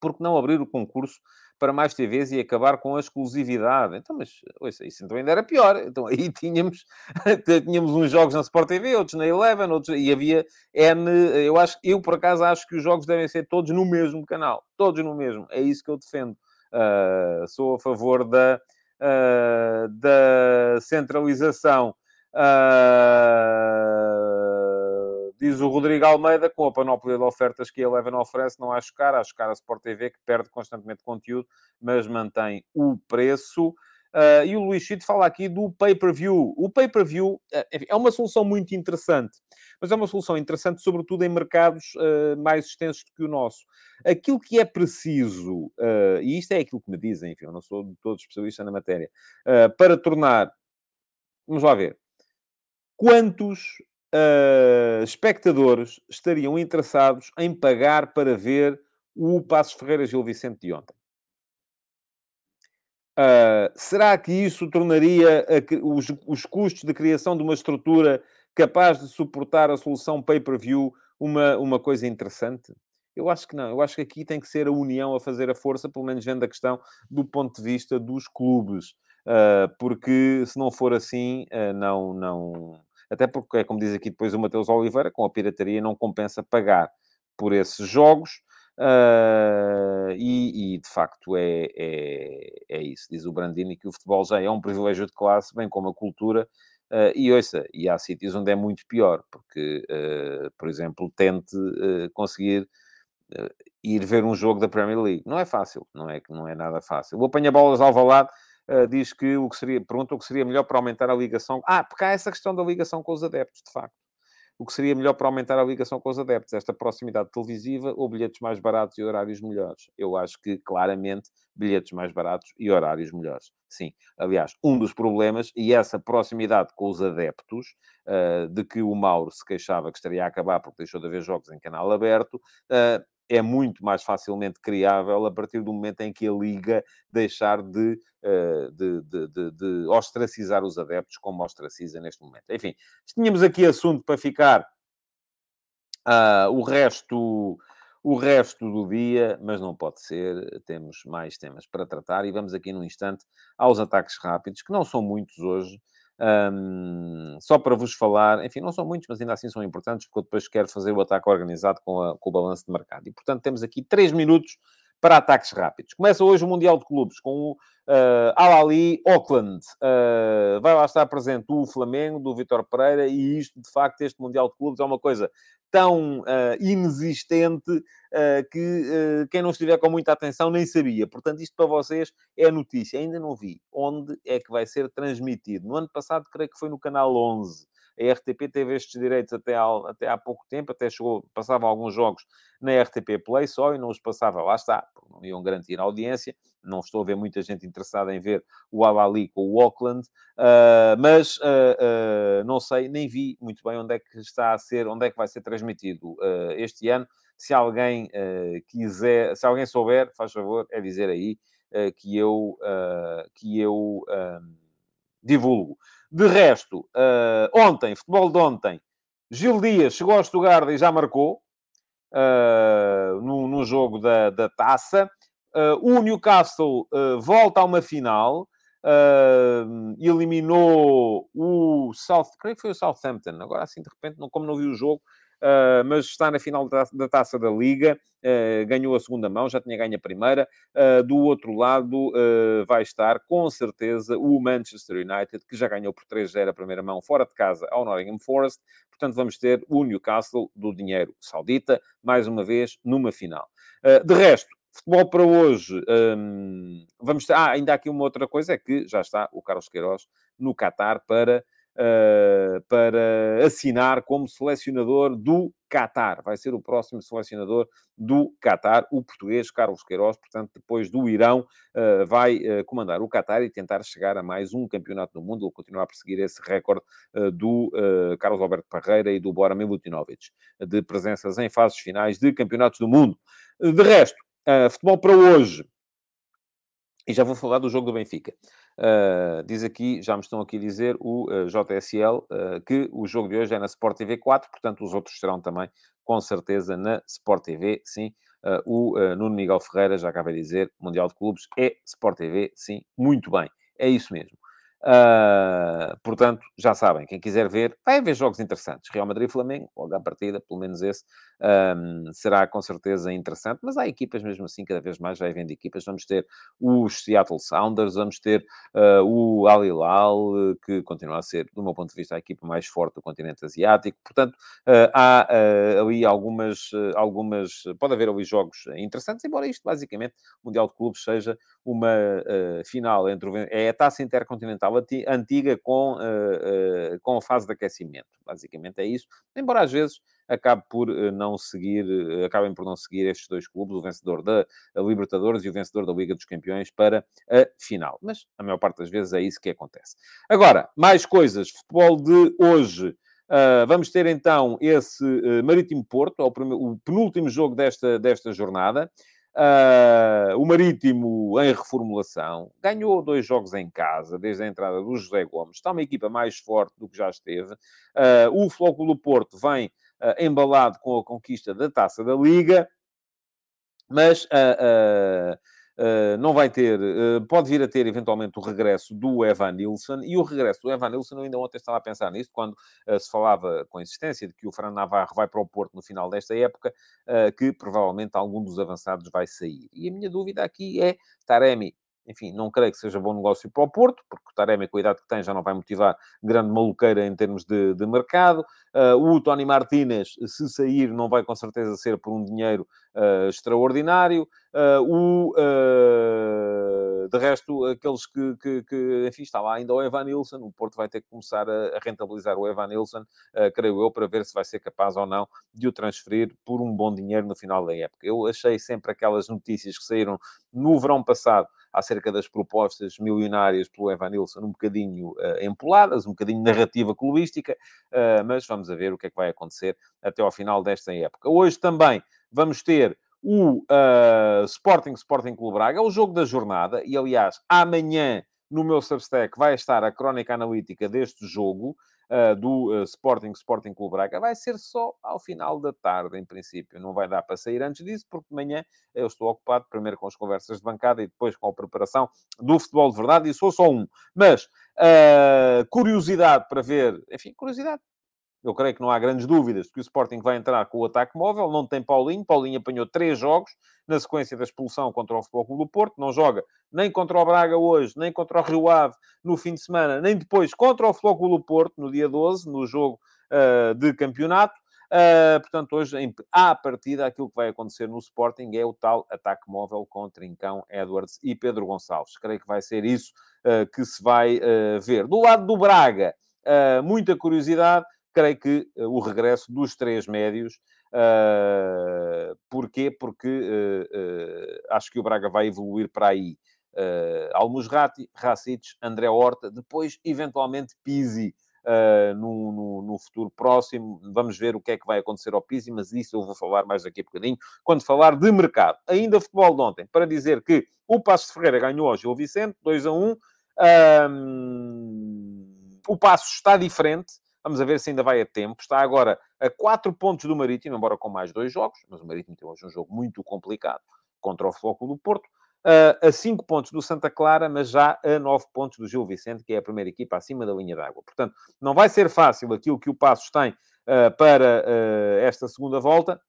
porque não abrir o concurso para mais TVs e acabar com a exclusividade? Então, mas ouça, isso então ainda era pior. Então *laughs* aí tínhamos, tínhamos uns jogos na Sport TV, outros na Eleven, outros, e havia N. Eu, acho, eu, por acaso, acho que os jogos devem ser todos no mesmo canal. Todos no mesmo. É isso que eu defendo. Uh, sou a favor da, uh, da centralização. Uh, Diz o Rodrigo Almeida, com a panóplia de ofertas que a Eleven oferece, não acho caro, acho caro a Sport TV, que perde constantemente conteúdo, mas mantém o preço. Uh, e o Luís Chito fala aqui do pay-per-view. O pay-per-view uh, é uma solução muito interessante, mas é uma solução interessante, sobretudo em mercados uh, mais extensos do que o nosso. Aquilo que é preciso, e isto é aquilo que me dizem, enfim, eu não sou de todo especialista na matéria, para tornar. Vamos lá ver. Quantos uh, espectadores estariam interessados em pagar para ver o Passos Ferreira Gil Vicente de ontem? Uh, será que isso tornaria a, os, os custos de criação de uma estrutura capaz de suportar a solução pay-per-view uma, uma coisa interessante? Eu acho que não. Eu acho que aqui tem que ser a união a fazer a força, pelo menos vendo a questão do ponto de vista dos clubes. Uh, porque se não for assim, uh, não, não, até porque, é como diz aqui depois o Mateus Oliveira, com a pirataria não compensa pagar por esses jogos. Uh, e, e, de facto é, é, é, isso, diz o Brandini, que o futebol já é um privilégio de classe, bem como a cultura. Uh, e ouça, e há sítios onde é muito pior, porque, uh, por exemplo, tente conseguir ir ver um jogo da Premier League. Não é fácil, não é, não é nada fácil. O apanha-bolas ao Valado uh, diz que o que seria, pergunta o que seria melhor para aumentar a ligação. Ah, porque há essa questão da ligação com os adeptos, de facto. o que seria melhor para aumentar a ligação com os adeptos? Esta proximidade televisiva ou bilhetes mais baratos e horários melhores? Eu acho que, claramente, bilhetes mais baratos e horários melhores. Sim. Aliás, um dos problemas, e essa proximidade com os adeptos, uh, de que o Mauro se queixava que estaria a acabar porque deixou de haver jogos em canal aberto, uh, é muito mais facilmente criável a partir do momento em que a Liga deixar de, de, de, de, de ostracizar os adeptos, como ostraciza neste momento. Enfim, tínhamos aqui assunto para ficar uh, o resto o resto do dia, mas não pode ser. Temos mais temas para tratar e vamos aqui num instante aos ataques rápidos, que não são muitos hoje. Um, só para vos falar, enfim, não são muitos, mas ainda assim são importantes, porque eu depois quero fazer o ataque organizado com, a, com o balanço de mercado. E, portanto, temos aqui três minutos para ataques rápidos. Começa hoje o Mundial de Clubes com o uh, Al-Ali Auckland. Uh, vai lá estar presente o Flamengo, do Vitor Pereira, e isto, de facto, este Mundial de Clubes é uma coisa tão uh, inexistente uh, que uh, quem não estiver com muita atenção nem sabia. Portanto, isto para vocês é notícia. Ainda não vi onde é que vai ser transmitido. No ano passado, creio que foi no canal 11. A RTP teve estes direitos até há, até há pouco tempo, até chegou, passava alguns jogos na RTP Play só e não os passava, lá está, não iam garantir a audiência. Não estou a ver muita gente interessada em ver o Al-Ali com o Auckland, uh, mas uh, uh, não sei, nem vi muito bem onde é que está a ser, onde é que vai ser transmitido este ano. Se alguém quiser, se alguém souber, faz favor, é dizer aí que eu, que eu divulgo. De resto, uh, ontem, futebol de ontem, Gil Dias chegou ao Stuttgart e já marcou uh, no, no, jogo da, da taça. Uh, o Newcastle volta a uma final. eliminou o South, creio que foi o Southampton. Agora assim, de repente, não, como não vi o jogo, Uh, mas está na final da, da taça da Liga, uh, ganhou a segunda mão, já tinha ganho a primeira. Uh, do outro lado vai estar, com certeza, o Manchester United, que já ganhou por 3-0 a primeira mão fora de casa ao Nottingham Forest. Portanto, vamos ter o Newcastle do dinheiro saudita, mais uma vez, numa final. de resto, futebol para hoje, um, vamos. Ah, ainda há aqui uma outra coisa, é que já está o Carlos Queiroz no Qatar para uh, para assinar como selecionador do Qatar. Vai ser o próximo selecionador do Qatar, o português Carlos Queiroz. Portanto, depois do Irão, uh, vai uh, comandar o Qatar e tentar chegar a mais um campeonato do mundo. Ele continuar a perseguir esse recorde do Carlos Alberto Parreira e do Bora Milutinovic, de presenças em fases finais de campeonatos do mundo. De resto, futebol para hoje. E já vou falar do jogo do Benfica. Uh, diz aqui, já me estão aqui a dizer, o uh, JSL, uh, que o jogo de hoje é na Sport TV 4, portanto os outros serão também, com certeza, na Sport TV, sim. o Nuno Miguel Ferreira, já acabei de dizer, Mundial de Clubes, é Sport TV, sim, muito bem. É isso mesmo. Uh, portanto, já sabem, quem quiser ver, vai ver jogos interessantes. Real Madrid-Flamengo, logo à partida, pelo menos esse, será com certeza interessante. Mas há equipas mesmo assim, cada vez mais vai havendo equipas. Vamos ter os Seattle Sounders, vamos ter uh, o Al Hilal, que continua a ser, do meu ponto de vista, a equipa mais forte do continente asiático. Portanto, uh, há ali algumas, algumas, pode haver ali jogos interessantes, embora isto, basicamente, o Mundial de Clubes seja uma final entre o, é a taça intercontinental antiga com, uh, uh, com a fase de aquecimento. Basicamente é isso. Embora às vezes acabe por uh, não seguir, acabem por não seguir estes dois clubes, o vencedor da Libertadores e o vencedor da Liga dos Campeões, para a final. Mas a maior parte das vezes é isso que acontece. Agora, mais coisas. Futebol de hoje. Uh, vamos ter então esse uh, Marítimo Porto, o, primeiro, o, penúltimo jogo desta, desta jornada. Uh, o Marítimo em reformulação ganhou dois jogos em casa desde a entrada do José Gomes. Está uma equipa mais forte do que já esteve. Uh, o Flóculo Porto vem uh, embalado com a conquista da Taça da Liga, mas Uh, não vai ter, uh, pode vir a ter eventualmente o regresso do Evan Nilsson, e o regresso do Evan Nilsson, eu ainda ontem estava a pensar nisto, quando uh, se falava com insistência de que o Fran Navarro vai para o Porto no final desta época, que provavelmente algum dos avançados vai sair. E a minha dúvida aqui é, Taremi enfim, não creio que seja bom negócio para o Porto, porque o Taremi, com a idade que tem, já não vai motivar grande maluqueira em termos de, de mercado. Uh, o Tony Martínez, se sair, não vai com certeza ser por um dinheiro uh, extraordinário. Uh, o de resto, aqueles que, que, que, enfim, está lá ainda o Evan Nilsson, o Porto vai ter que começar a, a rentabilizar o Evan Nilsson, creio eu, para ver se vai ser capaz ou não de o transferir por um bom dinheiro no final da época. Eu achei sempre aquelas notícias que saíram no verão passado acerca das propostas milionárias pelo Evan Nilsson um bocadinho uh, empoladas, um bocadinho narrativa clubística, uh, mas vamos a ver o que é que vai acontecer até ao final desta época. Hoje também vamos ter o uh, Sporting Sporting Clube Braga, é o jogo da jornada, e aliás, amanhã no meu Substack vai estar a crónica analítica deste jogo uh, do uh, Sporting Sporting Clube Braga. Vai ser só ao final da tarde, em princípio. Não vai dar para sair antes disso, porque de manhã eu estou ocupado primeiro com as conversas de bancada e depois com a preparação do futebol de verdade, e sou só um. Mas, uh, curiosidade para ver, enfim, curiosidade, eu creio que não há grandes dúvidas que o Sporting vai entrar com o ataque móvel, não tem Paulinho, Paulinho apanhou três jogos na sequência da expulsão contra o Futebol Clube do Porto, não joga nem contra o Braga hoje, nem contra o Rio Ave no fim de semana, nem depois contra o Futebol Clube do Porto, no dia 12, no jogo uh, de campeonato. Uh, portanto, hoje, em, à partida, aquilo que vai acontecer no Sporting é o tal ataque móvel com Trincão, Edwards e Pedro Gonçalves. Creio que vai ser isso uh, que se vai ver. Do lado do Braga, muita curiosidade creio que uh, o regresso dos três médios. Uh, porquê? Porque uh, acho que o Braga vai evoluir para aí. Uh, Almusrati, Racic, André Horta, depois, eventualmente, Pizzi. Uh, no, no, no, futuro próximo. Vamos ver o que é que vai acontecer ao Pizzi, mas isso eu vou falar mais daqui a bocadinho, quando falar de mercado. Ainda futebol de ontem, para dizer que o Passo de Ferreira ganhou ao Gil Vicente, 2 a 1. Um, o Passo está diferente, Vamos a ver se ainda vai a tempo. Está agora a 4 pontos do Marítimo, embora com mais dois jogos, mas o Marítimo tem hoje um jogo muito complicado contra o Floco do Porto. a 5 pontos do Santa Clara, mas já a 9 pontos do Gil Vicente, que é a primeira equipa acima da linha d'água. Portanto, não vai ser fácil aquilo que o Passos tem uh, para uh, esta segunda volta,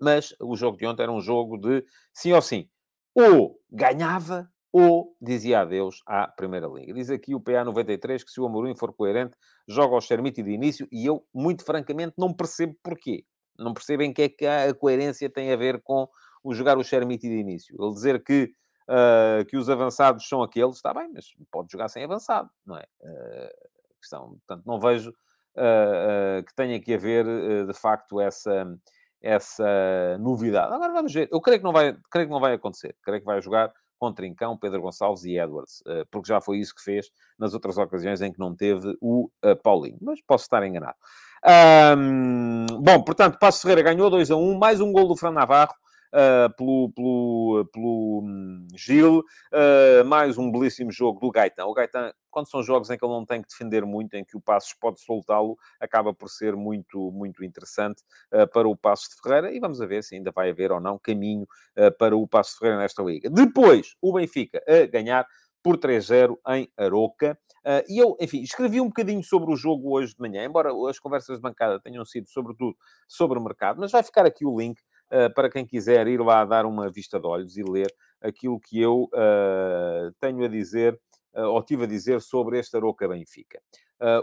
mas o jogo de ontem era um jogo de sim ou sim. Ou ganhava ou dizia adeus à Primeira Liga. Diz aqui o PA93 que se o Amorim for coerente, joga ao Chermiti de início e eu, muito francamente, não percebo porquê. Não percebo em que é que a coerência tem a ver com o jogar o Chermiti de início. Ele dizer que, uh, que os avançados são aqueles, está bem, mas pode jogar sem avançado, não é? Uh, questão. Portanto, não vejo uh, que tenha que haver, de facto, essa, essa novidade. Agora vamos ver. Eu creio que não vai, creio que não vai acontecer. Creio que vai jogar com Trincão, Pedro Gonçalves e Edwards, eh, porque já foi isso que fez nas outras ocasiões em que não teve o eh, Paulinho. Mas posso estar enganado. Um, bom, portanto, Passo Ferreira ganhou 2 a 1, mais um gol do Fran Navarro. Uh, pelo, pelo, pelo um, Gil, uh, mais um belíssimo jogo do Gaetan. O Gaetan, quando são jogos em que ele não tem que defender muito, em que o Passos pode soltá-lo, acaba por ser muito, muito interessante uh, para o Passos de Ferreira, e vamos ver se ainda vai haver ou não caminho para o Passos de Ferreira nesta liga. Depois, o Benfica a ganhar por 3-0 em Aroca. Uh, e eu, enfim, escrevi um bocadinho sobre o jogo hoje de manhã, embora as conversas de bancada tenham sido, sobretudo, sobre o mercado, mas vai ficar aqui o link para quem quiser ir lá dar uma vista de olhos e ler aquilo que eu uh, tenho a dizer, uh, ou tive a dizer sobre este Aroca Benfica.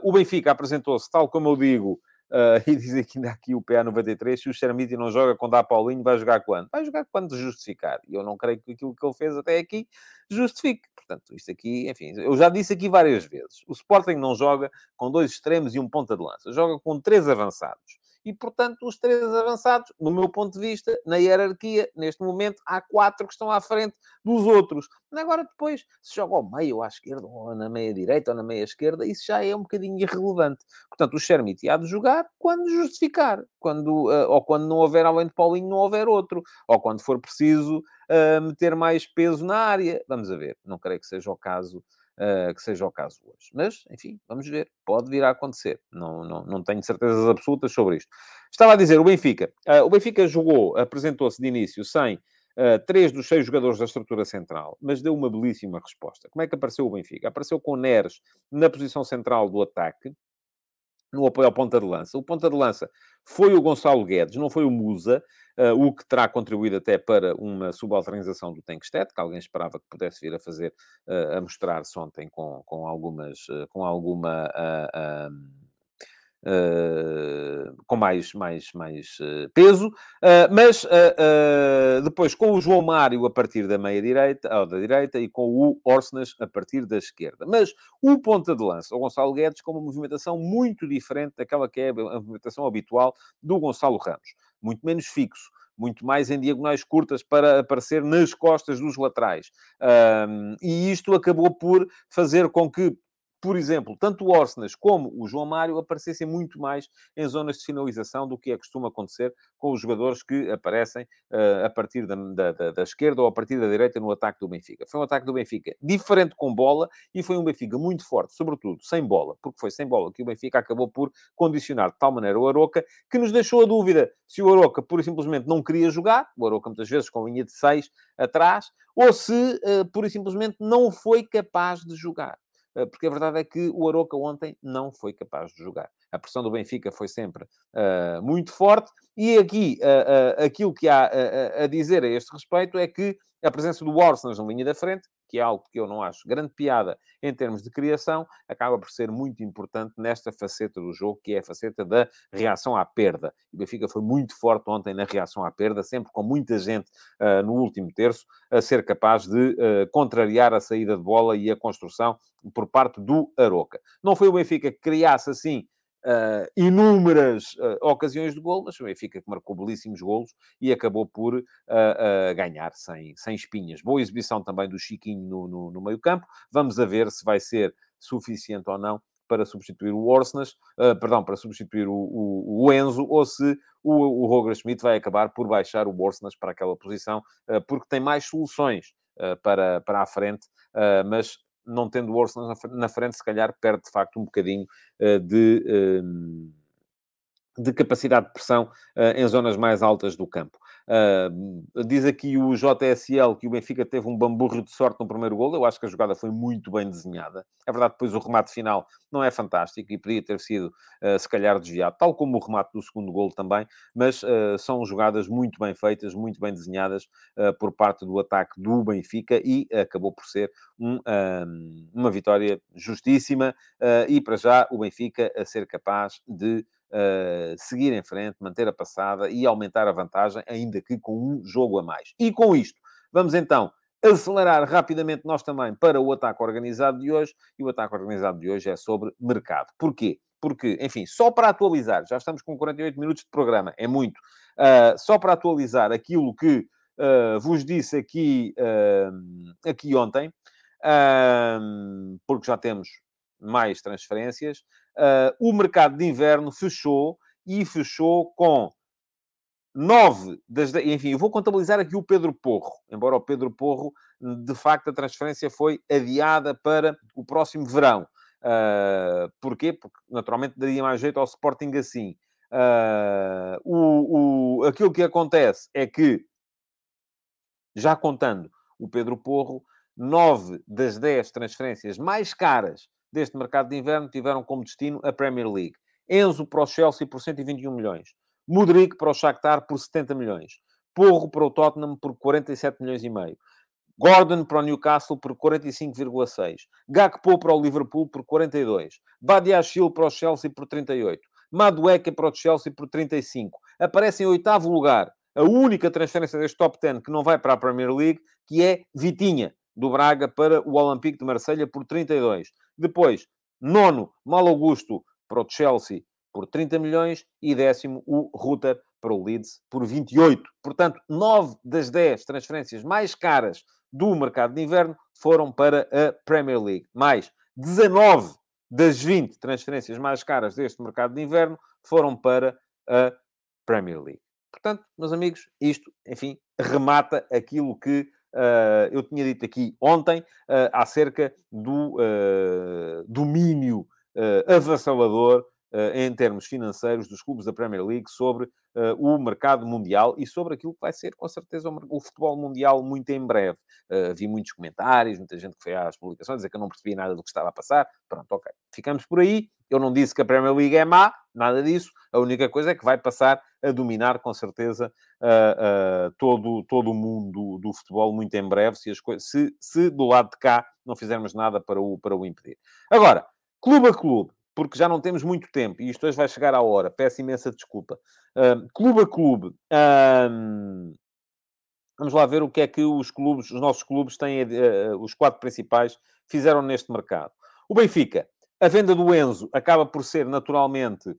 o Benfica apresentou-se, tal como eu digo, *laughs* e diz aqui, ainda aqui o PA93, se o Xeramiti não joga com Dá Paulinho, vai jogar quando? Vai jogar quando justificar. E eu não creio que aquilo que ele fez até aqui justifique. Portanto, isto aqui, enfim, eu já disse aqui várias vezes. O Sporting não joga com dois extremos e um ponta de lança. Joga com três avançados e, portanto, os três avançados, no meu ponto de vista, na hierarquia, neste momento, há quatro que estão à frente dos outros. Agora, depois, se joga ao meio, ou à esquerda, ou na meia direita, ou na meia esquerda, isso já é um bocadinho irrelevante. Portanto, o Shermit há de jogar quando justificar, quando, uh, ou quando não houver, além de Paulinho, não houver outro, ou quando for preciso uh, meter mais peso na área. Vamos a ver, não creio que seja o caso uh, que seja o caso hoje. Mas, enfim, vamos ver. Pode vir a acontecer. Não, não, não tenho certezas absolutas sobre isto. Estava a dizer, o Benfica. Uh, o Benfica jogou, apresentou-se de início sem uh, três dos seis jogadores da estrutura central, mas deu uma belíssima resposta. Como é que apareceu o Benfica? Apareceu com o Neres na posição central do ataque, no apoio ao ponta de lança. O ponta de lança foi o Gonçalo Guedes, não foi o Musa, uh, o que terá contribuído até para uma subalternização do Tenkstedt, que alguém esperava que pudesse vir a fazer, uh, a mostrar-se ontem com, com algumas, uh, com alguma uh, com mais, mais, mais uh, peso, uh, mas depois com o João Mário a partir da meia-direita, ou da direita, e com o Orsnas a partir da esquerda. Mas o ponta de lança, o Gonçalo Guedes, com uma movimentação muito diferente daquela que é a movimentação habitual do Gonçalo Ramos. Muito menos fixo, muito mais em diagonais curtas para aparecer nas costas dos laterais. E isto acabou por fazer com que por exemplo, tanto o Orsnas como o João Mário aparecessem muito mais em zonas de finalização do que é costume acontecer com os jogadores que aparecem uh, a partir da, da, da, esquerda ou a partir da direita no ataque do Benfica. Foi um ataque do Benfica diferente com bola e foi um Benfica muito forte, sobretudo sem bola, porque foi sem bola que o Benfica acabou por condicionar de tal maneira o Aroca que nos deixou a dúvida se o Aroca pura e simplesmente não queria jogar, o Aroca muitas vezes com linha de 6 atrás, ou se uh, pura e simplesmente não foi capaz de jogar. Eh, porque a verdade é que o Aroca ontem não foi capaz de jogar. A pressão do Benfica foi sempre uh, muito forte, e aqui uh, uh, aquilo que há a dizer a este respeito é que a presença do Orsens na linha da frente, que é algo que eu não acho grande piada em termos de criação, acaba por ser muito importante nesta faceta do jogo, que é a faceta da reação à perda. O Benfica foi muito forte ontem na reação à perda, sempre com muita gente uh, no último terço a ser capaz de uh, contrariar a saída de bola e a construção por parte do Aroca. Não foi o Benfica que criasse assim uh, inúmeras uh, ocasiões de gol, mas o Benfica que marcou belíssimos golos e acabou por uh, ganhar sem, sem espinhas. Boa exibição também do Chiquinho no, no, no meio campo. Vamos a ver se vai ser suficiente ou não para substituir o Orsnas, uh, perdão, para substituir o, o, o, Enzo, ou se o, o Roger Schmidt vai acabar por baixar o Orsnas para aquela posição, uh, porque tem mais soluções uh, para, para a frente, mas não tendo o Orson na frente, se calhar perde de facto um bocadinho uh, de, uh, de capacidade de pressão uh, em zonas mais altas do campo. Uh, diz aqui o JSL que o Benfica teve um bamburro de sorte no primeiro gol. Eu acho que a jogada foi muito bem desenhada. É verdade, depois o remate final não é fantástico e podia ter sido, uh, se calhar, desviado, tal como o remate do segundo gol também. Mas uh, são jogadas muito bem feitas, muito bem desenhadas por parte do ataque do Benfica e acabou por ser um, uma vitória justíssima. e para já o Benfica a ser capaz de uh, seguir em frente, manter a passada e aumentar a vantagem, ainda que com um jogo a mais. E com isto, vamos então acelerar rapidamente nós também para o ataque organizado de hoje. E o ataque organizado de hoje é sobre mercado. Porquê? Porque, enfim, só para atualizar, já estamos com 48 minutos de programa, é muito. Uh, só para atualizar aquilo que uh, vos disse aqui, uh, aqui ontem, porque já temos mais transferências. Uh, o mercado de inverno fechou e fechou com nove das... Enfim, eu vou contabilizar aqui o Pedro Porro. Embora o Pedro Porro, de facto, a transferência foi adiada para o próximo verão. Uh, porquê? Porque, naturalmente, daria mais jeito ao Sporting assim. Uh, o, o, aquilo que acontece é que, já contando o Pedro Porro, nove das dez transferências mais caras deste mercado de inverno tiveram como destino a Premier League. Enzo para o Chelsea por 121 milhões. Mudrik para o Shakhtar por 70 milhões. Porro para o Tottenham por 47 milhões e meio. Gordon para o Newcastle por 45,6. Gakpo para o Liverpool por 42. Badiashile para o Chelsea por 38. Madueca para o Chelsea por 35. Aparece em oitavo lugar a única transferência deste top 10 que não vai para a Premier League, que é Vitinha, do Braga para o Olympique de Marselha por 32. Depois, nono, Mal Augusto para o Chelsea por 30 milhões e décimo, o Rutter para o Leeds por 28. Portanto, 9 das 10 transferências mais caras do mercado de inverno foram para a Premier League. Mais 19 das 20 transferências mais caras deste mercado de inverno foram para a Premier League. Portanto, meus amigos, isto, enfim, remata aquilo que eu tinha dito aqui ontem uh, acerca do uh, domínio avassalador em termos financeiros dos clubes da Premier League sobre o mercado mundial e sobre aquilo que vai ser, com certeza, o, futebol mundial muito em breve. vi muitos comentários, muita gente que foi às publicações dizer que eu não percebia nada do que estava a passar. Pronto, ok. Ficamos por aí. Eu não disse que a Premier League é má, nada disso. A única coisa é que vai passar a dominar, com certeza, uh, uh, todo, todo o mundo do, do, futebol muito em breve, se, as coisas, se, se do lado de cá não fizermos nada para o, para o impedir. Agora, clube a clube, porque já não temos muito tempo, e isto hoje vai chegar à hora, peço imensa desculpa. Uh, clube a clube, uh, vamos lá ver o que é que os clubes, os nossos clubes têm, uh, os quatro principais, fizeram neste mercado. O Benfica, a venda do Enzo acaba por ser naturalmente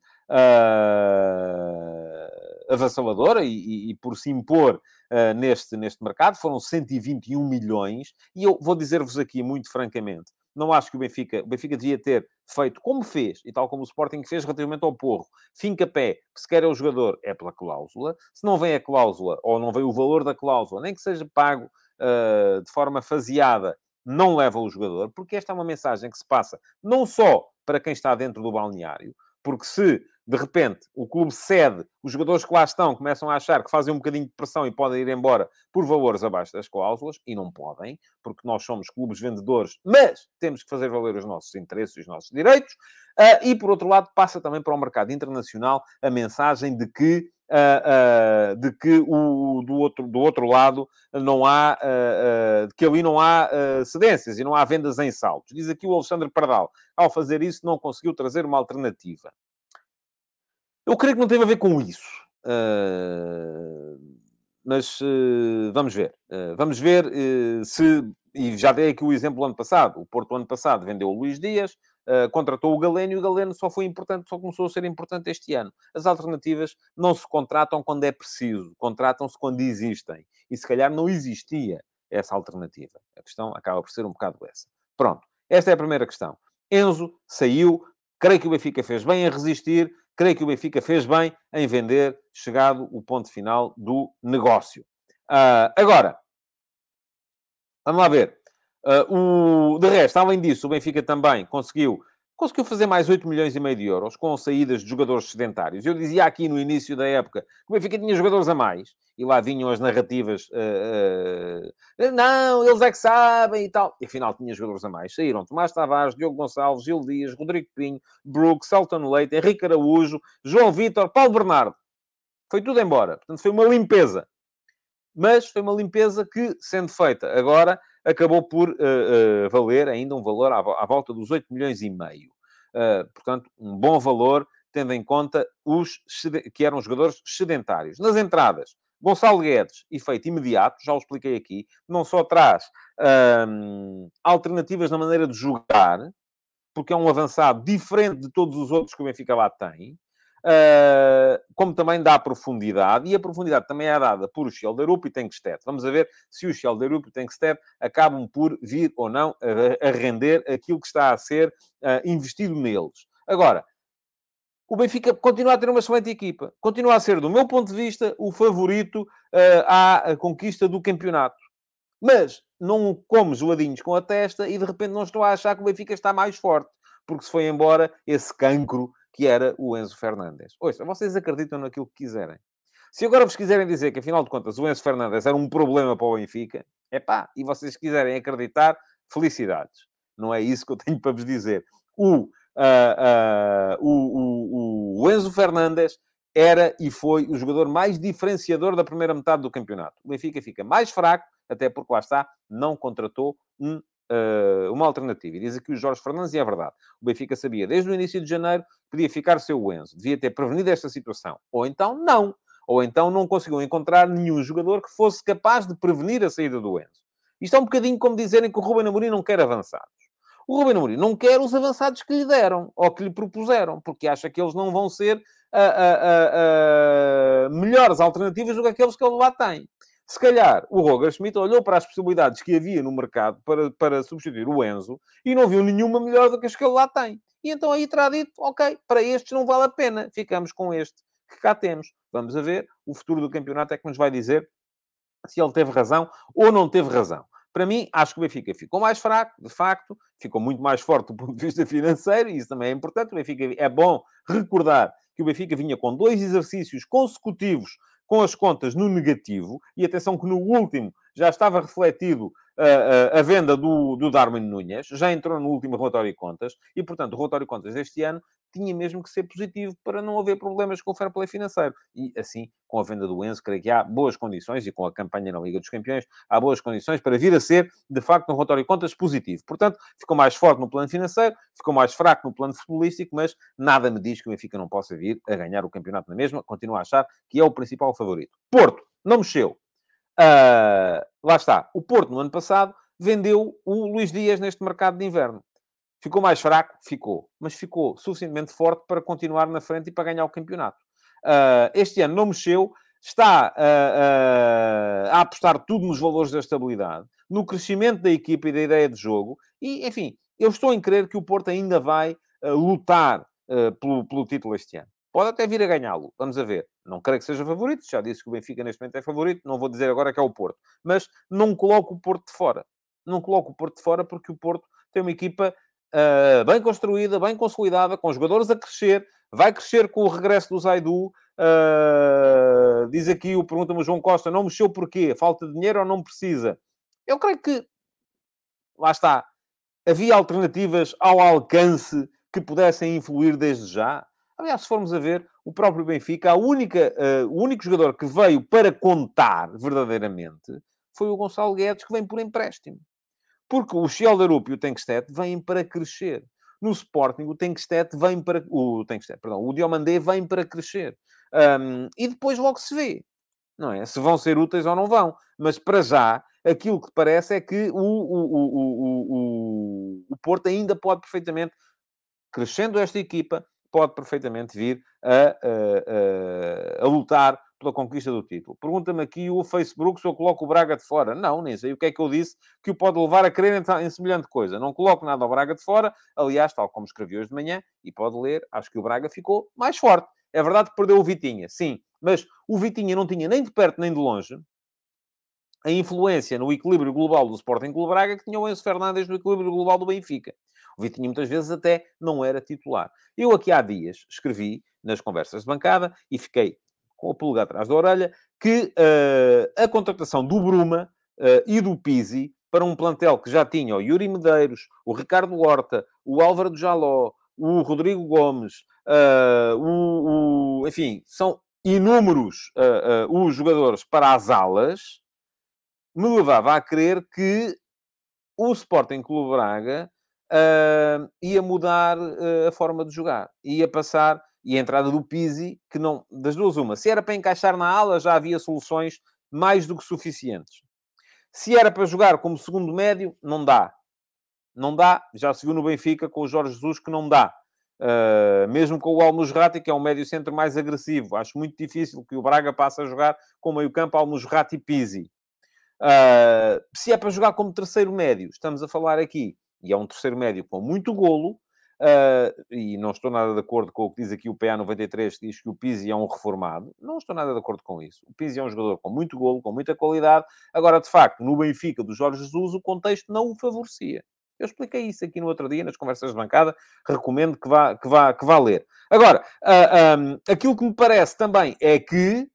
avassaladora e, e, e, por se impor uh, neste, neste mercado. Foram 121 milhões. E eu vou dizer-vos aqui, muito francamente, não acho que o Benfica, o Benfica devia ter feito como fez, e tal como o Sporting fez relativamente ao Porro. Finca pé, se quer é o jogador, é pela cláusula. Se não vem a cláusula, ou não vem o valor da cláusula, nem que seja pago uh, de forma faseada, não leva o jogador, porque esta é uma mensagem que se passa não só para quem está dentro do balneário, porque se de repente o clube cede, os jogadores que lá estão começam a achar que fazem um bocadinho de pressão e podem ir embora por valores abaixo das cláusulas, e não podem, porque nós somos clubes vendedores, mas temos que fazer valer os nossos interesses e os nossos direitos. Uh, e por outro lado, passa também para o mercado internacional a mensagem de que Uh, uh, de que o, do, outro, do outro lado não há, uh, que ali não há cedências e não há vendas em saltos. Diz aqui o Alexandre Pardal, ao fazer isso não conseguiu trazer uma alternativa. Eu creio que não teve a ver com isso. mas vamos ver. vamos ver se... E já dei aqui o exemplo ano passado. O Porto, ano passado, vendeu o Luís Dias, Uh, contratou o Galeno e o Galeno só foi importante, só começou a ser importante este ano. As alternativas não se contratam quando é preciso, contratam-se quando existem. E se calhar não existia essa alternativa. A questão acaba por ser um bocado essa. Pronto, esta é a primeira questão. Enzo saiu, creio que o Benfica fez bem em resistir, creio que o Benfica fez bem em vender, chegado o ponto final do negócio. Uh, agora, vamos lá ver. Uh, o, de resto, além disso, o Benfica também conseguiu, conseguiu fazer mais 8 milhões e meio de euros com saídas de jogadores sedentários. Eu dizia aqui no início da época que o Benfica tinha jogadores a mais. E lá vinham as narrativas, uh, uh, não, eles é que sabem e tal. E afinal tinha jogadores a mais. Saíram Tomás Tavares, Diogo Gonçalves, Gil Dias, Rodrigo Pinho, Brooks, Celton Leite, Henrique Araújo, João Vitor, Paulo Bernardo. Foi tudo embora. Portanto, foi uma limpeza. Mas foi uma limpeza que, sendo feita agora, acabou por uh, uh, valer ainda um valor à, à, volta dos 8 milhões e meio. Uh, portanto, um bom valor, tendo em conta os que eram jogadores sedentários. Nas entradas, Gonçalo Guedes, efeito imediato, já o expliquei aqui, não só traz alternativas na maneira de jogar, porque é um avançado diferente de todos os outros que o Benfica lá tem, Uh, como também dá profundidade, e a profundidade também é dada por Schelderup e Tenkstedt. Vamos ver se o Schelderup e Tenkstedt acabam por vir ou não a, a render aquilo que está a ser uh, investido neles. Agora, o Benfica continua a ter uma excelente equipa. Continua a ser, do meu ponto de vista, o favorito uh, à conquista do campeonato. Mas não como geladinhos com a testa e de repente não estou a achar que o Benfica está mais forte. Porque se foi embora esse cancro que era o Enzo Fernandes. Ouça, vocês acreditam naquilo que quiserem. Se agora vos quiserem dizer que, afinal de contas, o Enzo Fernandes era um problema para o Benfica, é pá, e vocês quiserem acreditar, felicidades. Não é isso que eu tenho para vos dizer. O, uh, uh, o, o, o Enzo Fernandes era e foi o jogador mais diferenciador da primeira metade do campeonato. O Benfica fica mais fraco, até porque lá está, não contratou um uh, uma alternativa. E diz aqui o Jorge Fernandes, e é verdade. O Benfica sabia desde o início de janeiro que podia ficar seu Enzo. Devia ter prevenido esta situação. Ou então, não. Ou então não conseguiu encontrar nenhum jogador que fosse capaz de prevenir a saída do Enzo. Isto é um bocadinho como dizerem que o Ruben Amorim não quer avançados. O Ruben Amorim não quer os avançados que lhe deram, ou que lhe propuseram, porque acha que eles não vão ser uh, uh, uh, melhores alternativas do que aqueles que ele lá tem. Se calhar o Roger Schmidt olhou para as possibilidades que havia no mercado para, para substituir o Enzo e não viu nenhuma melhor do que as que ele lá tem. E então aí terá dito, ok, para estes não vale a pena, ficamos com este que cá temos. Vamos a ver, o futuro do campeonato é que nos vai dizer se ele teve razão ou não teve razão. Para mim, acho que o Benfica ficou mais fraco, de facto, ficou muito mais forte do ponto de vista financeiro, e isso também é importante. O Benfica é bom recordar que o Benfica vinha com dois exercícios consecutivos com as contas no negativo, e atenção que no último já estava refletido a, a, a venda do, do Darwin Nunes, já entrou no último relatório de contas, e, portanto, o relatório de contas deste ano tinha mesmo que ser positivo para não haver problemas com o fair play financeiro. E, assim, com a venda do Enzo, creio que há boas condições, e com a campanha na Liga dos Campeões, há boas condições para vir a ser, de facto, um relatório de contas positivo. Portanto, ficou mais forte no plano financeiro, ficou mais fraco no plano futebolístico, mas nada me diz que o Benfica não possa vir a ganhar o campeonato na mesma. Continuo a achar que é o principal favorito. Porto, não mexeu. Uh, lá está. O Porto, no ano passado, vendeu o Luís Dias neste mercado de inverno. Ficou mais fraco? Ficou. Mas ficou suficientemente forte para continuar na frente e para ganhar o campeonato. Uh, este ano não mexeu. Está uh, uh, a apostar tudo nos valores da estabilidade, no crescimento da equipa e da ideia de jogo. E, enfim, eu estou em crer que o Porto ainda vai lutar pelo, pelo título este ano. Pode até vir a ganhá-lo. Vamos a ver. Não creio que seja favorito. Já disse que o Benfica neste momento é favorito. Não vou dizer agora que é o Porto. Mas não coloco o Porto de fora. Não coloco o Porto de fora porque o Porto tem uma equipa uh, bem construída, bem consolidada, com jogadores a crescer. Vai crescer com o regresso do Zaidu. Uh, diz aqui, o pergunta-me João Costa, não mexeu porquê? Falta de dinheiro ou não precisa? Eu creio que, lá está, havia alternativas ao alcance que pudessem influir desde já. Aliás, se formos a ver, o próprio Benfica, a única, uh, o único jogador que veio para contar verdadeiramente foi o Gonçalo Guedes, que vem por empréstimo. Porque o Schelderup e o Tenkstedt vêm para crescer. No Sporting, o Tenkstedt vem para... O, Tenkstedt, perdão, o Diomandé vem para crescer. Um, e depois logo se vê. Não é? Se vão ser úteis ou não vão. Mas, para já, aquilo que parece é que o, o, o, o, Porto ainda pode perfeitamente, crescendo esta equipa, pode perfeitamente vir a, a, a, a lutar pela conquista do título. Pergunta-me aqui o Facebook se eu coloco o Braga de fora. Não, nem sei o que é que eu disse que o pode levar a crer em, em semelhante coisa. Não coloco nada ao Braga de fora. Aliás, tal como escrevi hoje de manhã, e pode ler, acho que o Braga ficou mais forte. É verdade que perdeu o Vitinha, sim. Mas o Vitinha não tinha nem de perto nem de longe a influência no equilíbrio global do Sporting Clube Braga que tinha o Enzo Fernandes no equilíbrio global do Benfica. O Vitinho muitas vezes até não era titular. Eu aqui há dias escrevi nas conversas de bancada e fiquei com a pulga atrás da orelha que uh, a contratação do Bruma uh, e do Pizzi para um plantel que já tinha o Yuri Medeiros, o Ricardo Horta, o Álvaro Jaló, o Rodrigo Gomes, uh, o, o, enfim, são inúmeros os jogadores para as alas, me levava a crer que o Sporting Clube Braga ia mudar a forma de jogar. Ia passar... E a entrada do Pizzi, que não... Das duas, uma. Se era para encaixar na ala, já havia soluções mais do que suficientes. Se era para jogar como segundo médio, não dá. Não dá. Já se viu no Benfica com o Jorge Jesus que não dá. Uh, mesmo com o Almusrati, que é um médio centro mais agressivo. Acho muito difícil que o Braga passe a jogar com meio campo Almusrati e Pizzi. Uh, se é para jogar como terceiro médio, estamos a falar aqui, e é um terceiro médio com muito golo, uh, e não estou nada de acordo com o que diz aqui o PA93, que diz que o Pizzi é um reformado. Não estou nada de acordo com isso. O Pizzi é um jogador com muito golo, com muita qualidade. Agora, de facto, no Benfica do Jorge Jesus, o contexto não o favorecia. Eu expliquei isso aqui no outro dia, nas conversas de bancada. Recomendo que vá, que vá, que vá ler. Agora, uh, ah, um, aquilo que me parece também é que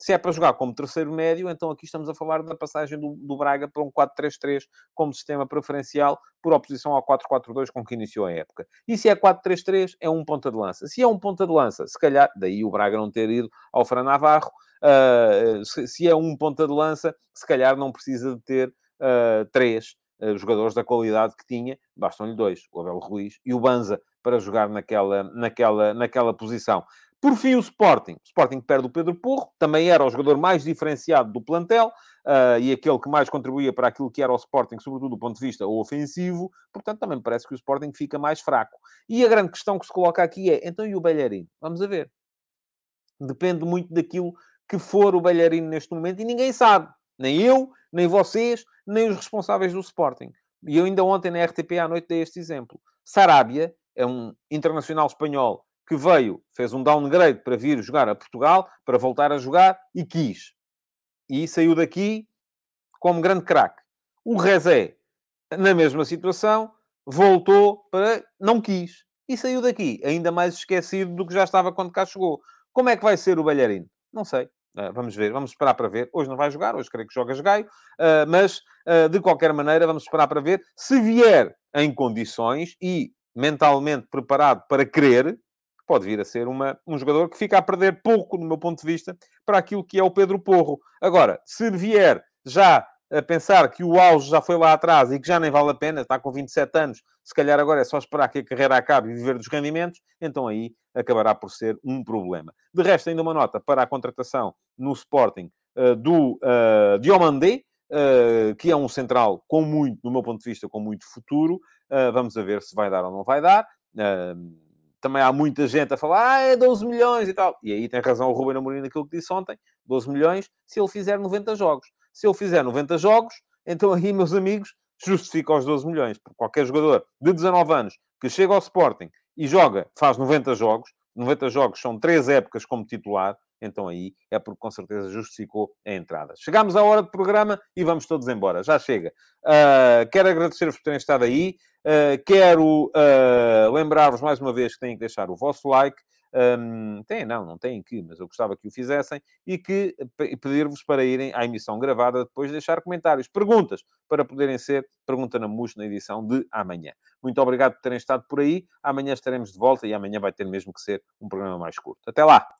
se é para jogar como terceiro médio, então aqui estamos a falar da passagem do, do Braga para um 4-3-3 como sistema preferencial, por oposição ao 4-4-2 com que iniciou a época. E se é 4-3-3, é um ponta de lança. Se é um ponta de lança, se calhar, daí o Braga não ter ido ao Fran Navarro, uh, se, se, é um ponta de lança, se calhar não precisa de ter uh, três uh, jogadores da qualidade que tinha, bastam-lhe dois, o Abel Ruiz e o Banza, para jogar naquela, naquela, naquela posição. Por fim, o Sporting. O Sporting perde o Pedro Porro, também era o jogador mais diferenciado do plantel uh, e aquele que mais contribuía para aquilo que era o Sporting, sobretudo do ponto de vista ofensivo. Portanto, também parece que o Sporting fica mais fraco. E a grande questão que se coloca aqui é: então e o Belharino? Vamos a ver. Depende muito daquilo que for o Belharino neste momento e ninguém sabe. Nem eu, nem vocês, nem os responsáveis do Sporting. E eu ainda ontem na RTP à noite dei este exemplo. Sarabia é um internacional espanhol que veio, fez um downgrade para vir jogar a Portugal, para voltar a jogar e quis. E saiu daqui como grande craque. O Rezé, na mesma situação, voltou para. não quis. E saiu daqui, ainda mais esquecido do que já estava quando cá chegou. Como é que vai ser o Balharino? Não sei. Uh, vamos ver, vamos esperar para ver. Hoje não vai jogar, hoje creio que joga Gaio, uh, mas uh, de qualquer maneira vamos esperar para ver. Se vier em condições e mentalmente preparado para querer, pode vir a ser uma, um jogador que fica a perder pouco, no meu ponto de vista, para aquilo que é o Pedro Porro. Agora, se vier já a pensar que o auge já foi lá atrás e que já nem vale a pena, está com 27 anos, se calhar agora é só esperar que a carreira acabe e viver dos rendimentos, então aí acabará por ser um problema. De resto, ainda uma nota para a contratação no Sporting uh, do uh, Diomandé, uh, que é um central com muito, do meu ponto de vista, com muito futuro. Uh, vamos a ver se vai dar ou não vai dar. Uh, também há muita gente a falar, ah, é 12 milhões e tal. E aí tem razão o Ruben Amorim naquilo que disse ontem, 12 milhões, se ele fizer 90 jogos. Se ele fizer 90 jogos, então aí, meus amigos, justifica os 12 milhões. Porque qualquer jogador de 19 anos que chega ao Sporting e joga, faz 90 jogos, 90 jogos são 3 épocas como titular, então aí é porque com certeza justificou a entrada. Chegamos à hora do programa e vamos todos embora. Já chega. Uh, quero agradecer-vos por terem estado aí. Uh, quero uh, lembrar-vos mais uma vez que têm que deixar o vosso like. Um, têm, não, não têm que, mas eu gostava que o fizessem e que pedir-vos para irem à emissão gravada depois deixar comentários, perguntas, para poderem ser Pergunta na MUS na edição de amanhã. Muito obrigado por terem estado por aí. Amanhã estaremos de volta e amanhã vai ter mesmo que ser um programa mais curto. Até lá!